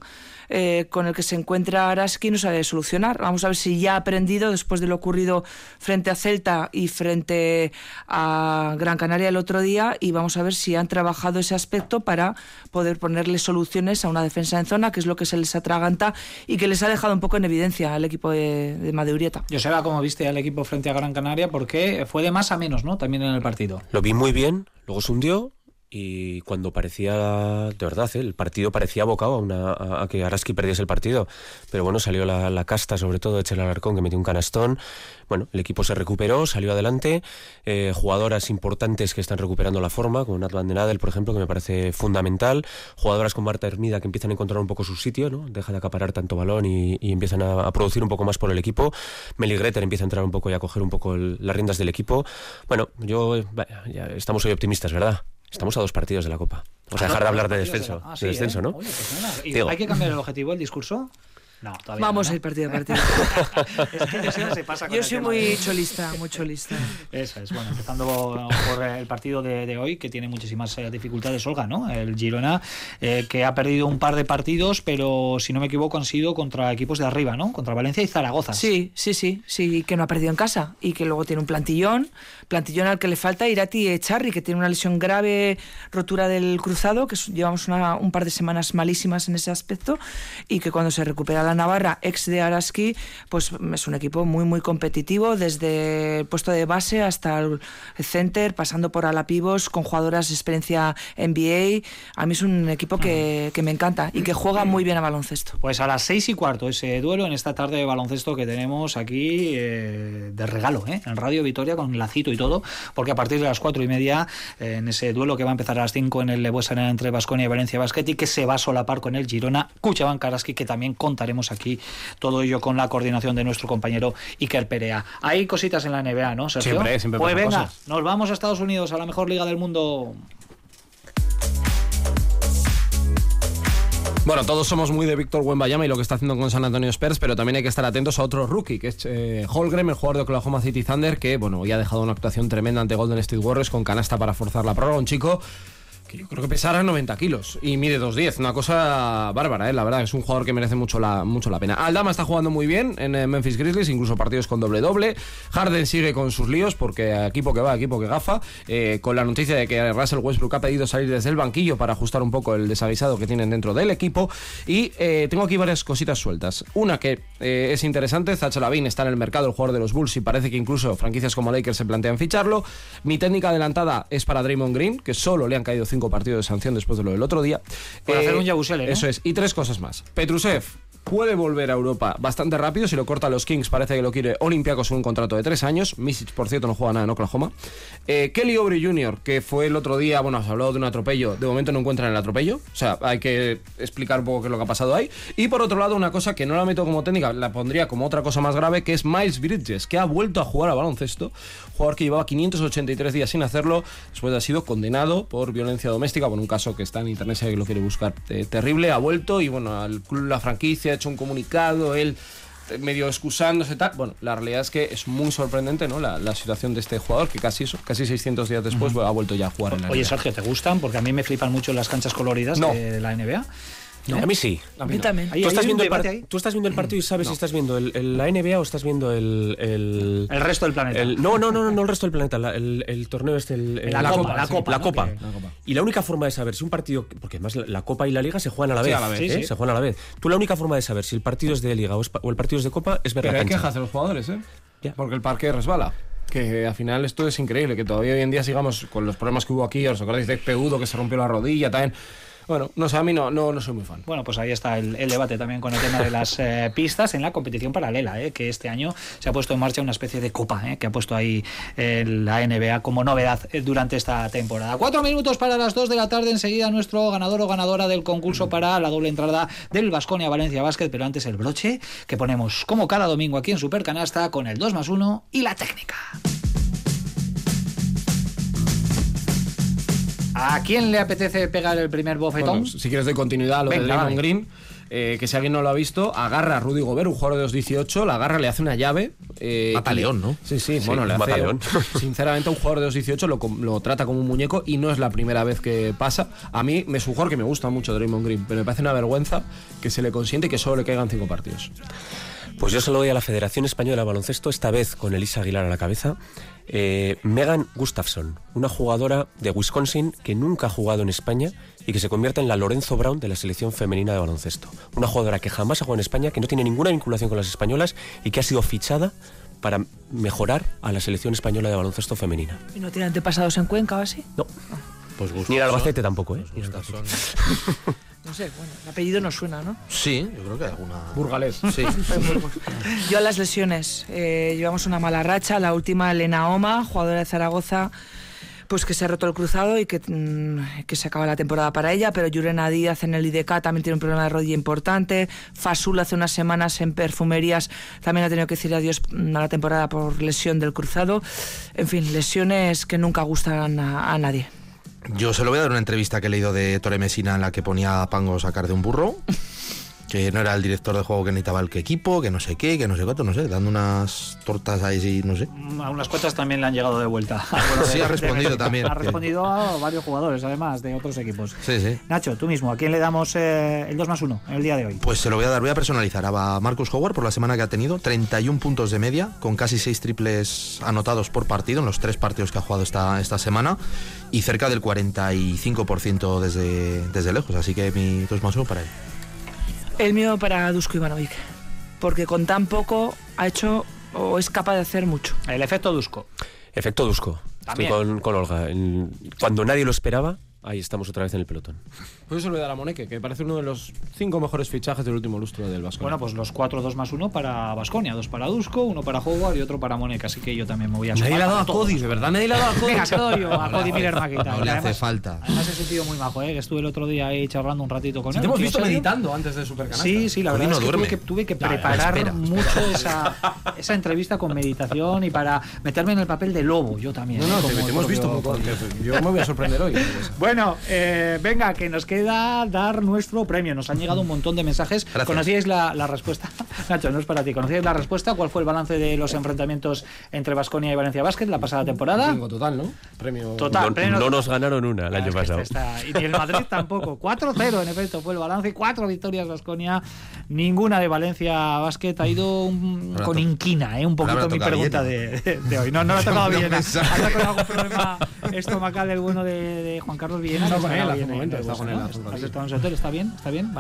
eh, con el que se encuentra Araski no sabe solucionar. Vamos a ver si ya ha aprendido después de lo ocurrido frente a Celta y frente a Gran Canaria el otro día y vamos a ver si han trabajado ese aspecto para poder ponerle soluciones a una defensa en zona, que es lo que se les atraganta y que les ha dejado un poco en evidencia al equipo de, de Madeurieta. Joseba, ¿cómo viste al equipo frente a Gran Canaria? Porque fue de más a menos, ¿no? También en el partido. Lo vi muy bien, luego se hundió y cuando parecía, de verdad, ¿eh? el partido parecía abocado a, una, a, que Araski perdiese el partido. Pero bueno, salió la, casta, sobre todo de Chel Alarcón, que metió un canastón. Bueno, el equipo se recuperó, salió adelante. Eh, jugadoras importantes que están recuperando la forma, como Nat Van den Adel, por ejemplo, que me parece fundamental. Jugadoras como Marta Hermida, que empiezan a encontrar un poco su sitio, ¿no? Deja de acaparar tanto balón y, y empiezan a, a producir un poco más por el equipo. Meli Greter empieza a entrar un poco y a coger un poco el- las riendas del equipo. Bueno, yo, ya estamos hoy optimistas, ¿verdad? Estamos a dos partidos de la Copa. Vamos a dejar de hablar de descenso, Ah, de descenso, ¿eh? ¿no? Oye, pues nada. ¿Y Digo. ¿Hay que cambiar el objetivo, el discurso? No, todavía Vamos no, a ir partido a partido. Es que Joseba se pasa con Yo soy tema muy cholista, muy cholista. Eso es, bueno, empezando por el partido de, de hoy, que tiene muchísimas eh, dificultades, Olga, ¿no? El Girona, eh, que ha perdido un par de partidos, pero si no me equivoco han sido contra equipos de arriba, ¿no? Contra Valencia y Zaragoza. Sí, sí, sí, sí, que no ha perdido en casa y que luego tiene un plantillón, plantillón al que le falta Irati Echarri, que tiene una lesión grave, rotura del cruzado, que llevamos una- un par de semanas malísimas en ese aspecto y que cuando se recupera la Navarra, ex de Araski, pues es un equipo muy, muy competitivo, desde el puesto de base hasta el center, pasando por Alapivos, con jugadoras de experiencia NBA. A mí es un equipo que, que me encanta y que juega muy bien a baloncesto. Pues a las seis y cuarto ese duelo en esta tarde de baloncesto que tenemos aquí eh, de regalo, ¿eh? en Radio Vitoria con lacito y todo, porque a partir de las cuatro y media eh, en ese duelo que va a empezar a las cinco en el Lebuesa entre Basconia y Valencia Basket y que se va a solapar con el Girona Cuchaban Karaski, que también contaremos aquí todo ello con la coordinación de nuestro compañero Iker Perea. Hay cositas en la NBA, ¿no, Sergio? Siempre, siempre Pues venga, cosas. nos vamos a Estados Unidos, a la mejor liga del mundo. Bueno, todos somos muy de Víctor Wembanyama y lo que está haciendo con San Antonio Spurs, pero también hay que estar atentos a otro rookie, que es eh, Holgren, el jugador de Oklahoma City Thunder, que bueno, hoy ha dejado una actuación tremenda ante Golden State Warriors con canasta para forzar la prórroga. Un chico creo que pesará 90 kilos y mide 2'10, una cosa bárbara, ¿eh? la verdad, es un jugador que merece mucho la, mucho la pena. Aldama está jugando muy bien en eh, Memphis Grizzlies, incluso partidos con doble-doble. Harden sigue con sus líos porque equipo que va, equipo que gafa, eh, con la noticia de que Russell Westbrook ha pedido salir desde el banquillo para ajustar un poco el desaguisado que tienen dentro del equipo. Y eh, tengo aquí varias cositas sueltas. Una que es interesante, Zach Lavin está en el mercado, el jugador de los Bulls, y parece que incluso franquicias como Lakers se plantean ficharlo. Mi técnica adelantada es para Draymond Green, que solo le han caído cinco partidos de sanción después de lo del otro día. Por hacer un Yabusele, ¿no? Eso es. Y tres cosas más. Petrusev puede volver a Europa bastante rápido. Si lo corta los Kings, parece que lo quiere Olympiacos en un contrato de tres años. Misic, por cierto, no juega nada en Oklahoma. Eh, Kelly Oubre Jr., que fue el otro día, bueno, se habló de un atropello. De momento no encuentran el atropello. O sea, hay que explicar un poco qué es lo que ha pasado ahí. Y por otro lado, una cosa que no la meto como técnica, la pondría como otra cosa más grave, que es Miles Bridges, que ha vuelto a jugar a baloncesto. Jugador que llevaba 583 días sin hacerlo, después de haber sido condenado por violencia doméstica, por un caso que está en internet, si alguien lo quiere buscar, eh, terrible. Ha vuelto y bueno, al club, la franquicia ha hecho un comunicado, él medio excusándose tal. Bueno, la realidad es que es muy sorprendente, ¿no? La, la situación de este jugador, que casi casi 600 días después ha vuelto ya a jugar en la Oye, NBA. Sergio, ¿te gustan? Porque a mí me flipan mucho las canchas coloridas No. de la NBA. A mí sí. A mí también. Ahí Tú estás, viendo el tú estás viendo el partido y sabes si estás viendo el, el- la NBA o estás viendo el... El, El resto del planeta. el- no, no, no, no, no el resto del planeta, la- el, el torneo este... El, el- La Copa, la sí, Copa, La ¿no? Copa. La Copa. Y la única forma de saber si un partido... Porque además la, la Copa y la Liga se juegan a la Sí, vez. a la vez. ¿eh? Sí, sí. Se juegan a la vez. Tú la única forma de saber si el partido es de Liga o, es o el partido es de Copa es ver Pero la hay cancha. quejas de los jugadores, ¿eh? Ya. Porque el parque resbala. Que al final esto es increíble, que todavía hoy en día sigamos con los problemas que hubo aquí. ¿Os acordáis de Peudo que se rompió la rodilla también? Bueno, no sé, a mí no, no, no soy muy fan. Bueno, pues ahí está el, debate también con el tema de las eh, pistas en la competición paralela, eh, que este año se ha puesto en marcha una especie de copa, eh, que ha puesto ahí la NBA como novedad durante esta temporada. Cuatro minutos para las dos de la tarde, enseguida nuestro ganador o ganadora del concurso para la doble entrada del Vasconia Valencia Basket, pero antes el broche que ponemos como cada domingo aquí en Supercanasta con el 2 más 1 y la técnica. ¿A quién le apetece pegar el primer bofetón? Bueno, si quieres de continuidad a lo Venga, de Draymond vale. Green, eh, que si alguien no lo ha visto, agarra a Rudy Gobert, un jugador de 2.18, la agarra, le hace una llave. Eh, Mata que- león, ¿no? Sí, sí, Sí, bueno, le hace. Sinceramente, un jugador de 2.18 lo, lo trata como un muñeco y no es la primera vez que pasa. A mí me es un jugador que me gusta mucho, Draymond Green, pero me parece una vergüenza que se le consiente y que solo le caigan cinco partidos. Pues yo se lo doy a la Federación Española de Baloncesto, esta vez con Elisa Aguilar a la cabeza. Eh, Megan Gustafson, una jugadora de Wisconsin que nunca ha jugado en España y que se convierte en la Lorenzo Brown de la selección femenina de baloncesto. Una jugadora que jamás ha jugado en España, que no tiene ninguna vinculación con las españolas y que ha sido fichada para mejorar a la selección española de baloncesto femenina. ¿Y no tiene antepasados en Cuenca o así? No, Pues ni en Albacete tampoco, ¿eh? Gustafson. No sé, bueno, el apellido no suena, ¿no? Sí, yo creo que alguna. Burgalés. Sí. Yo a las lesiones. eh, llevamos una mala racha. La última, Elena Oma, jugadora de Zaragoza, pues que se ha roto el cruzado y que, mm, que se acaba la temporada para ella. Pero Yurena Díaz en el IDK también tiene un problema de rodilla importante. Fasul hace unas semanas en perfumerías también ha tenido que decir adiós mm, a la temporada por lesión del cruzado. En fin, lesiones que nunca gustan a, a nadie. Yo se lo voy a dar una entrevista que he leído de Tore Mesina en la que ponía a Pango sacar de un burro. Que no era el director de juego que necesitaba el que equipo, que no sé qué, que no sé cuánto, no sé, dando unas tortas ahí, sí, no sé. A unas cuantas también le han llegado de vuelta. Bueno, Sí, de- ha respondido de- también. Ha respondido a varios jugadores, además, de otros equipos. Sí, sí. Nacho, tú mismo, ¿a quién le damos eh, el 2 más 1 en el día de hoy? Pues se lo voy a dar, voy a personalizar a Marcus Howard por la semana que ha tenido, 31 puntos de media, con casi 6 triples anotados por partido en los tres partidos que ha jugado esta, esta semana y cerca del 45% desde, desde lejos, así que mi 2 más 1 para él. El mío para Dusko Ivanovic. Porque con tan poco ha hecho o es capaz de hacer mucho. El efecto Dusko. Efecto Dusko. Estoy con, con Olga. Cuando nadie lo esperaba, ahí estamos otra vez en el pelotón. Pues eso le da a Moneque, que me parece uno de los cinco mejores fichajes del último lustro del Vasco. Bueno, pues los 4 2 más 1 para Basconia, dos para Dusko, uno para Howard y otro para Moneca, así que yo también me voy a sumar le ha dado a. Cody, de verdad, le ha dado a Cody. Venga, lo doy yo a No le Cody hace- Miller Maquita. no le hace Además- falta. Además he sentido muy majo, ¿eh? que estuve el otro día ahí charlando un ratito con Si él. te hemos visto serio. meditando antes de Supercanasta. Sí, sí, la Cody verdad no es que tuve, que tuve que preparar espera, mucho esa, esa entrevista con meditación y para meterme en el papel de lobo, yo también. No, ¿eh? no, te, Como te el hemos visto. Yo me voy a sorprender hoy. Bueno, Bueno, eh, venga, que nos queda dar nuestro premio. Nos han llegado un montón de mensajes. Gracias. ¿Conocíais la, la respuesta? Nacho, no es para ti. ¿Conocíais la respuesta? ¿Cuál fue el balance de los enfrentamientos entre Vasconia y Valencia Basket la pasada temporada? Total, ¿no? Premio. Total. No, premio- no nos ganaron una el Ah, año pasado. este está- y ni el Madrid tampoco. 4-0 en efecto fue el balance. Cuatro victorias Vasconia. Ninguna de Valencia Basket. Ha ido un- con inquina, ¿eh? un poquito mi tocado pregunta de, de- de hoy. No, no lo ha tocado No bien. pensaba. ¿Has con algún problema estomacal el bueno de, de Juan Carlos Está con él hace un momento, está con él. ¿Está bien? ¿Está bien?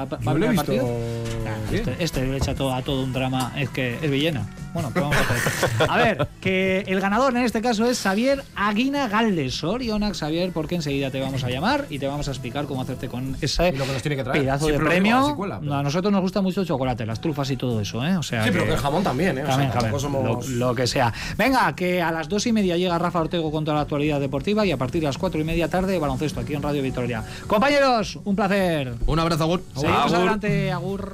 Este, este le echa todo, a todo un drama. Es que es Villena. Bueno, pues vamos a hacer. A ver, que el ganador en este caso es Xavier Aguina Galdes. Sorionax, Xavier, porque enseguida te vamos a llamar y te vamos a explicar cómo hacerte con ese Y lo que nos tiene que traer. pedazo de Siempre premio. a pero- a nosotros nos gusta mucho el chocolate, las trufas y todo eso, ¿eh? O sea Sí, pero que- el jamón también, ¿eh? O sea, también, jamón, somos- lo, lo que sea. Venga, que a las dos y media llega Rafa Ortego con toda la actualidad deportiva y a partir de las cuatro y media tarde baloncesto aquí en Radio Victoria. Compañeros, un placer. Un abrazo, Agur. Seguimos adelante, Agur.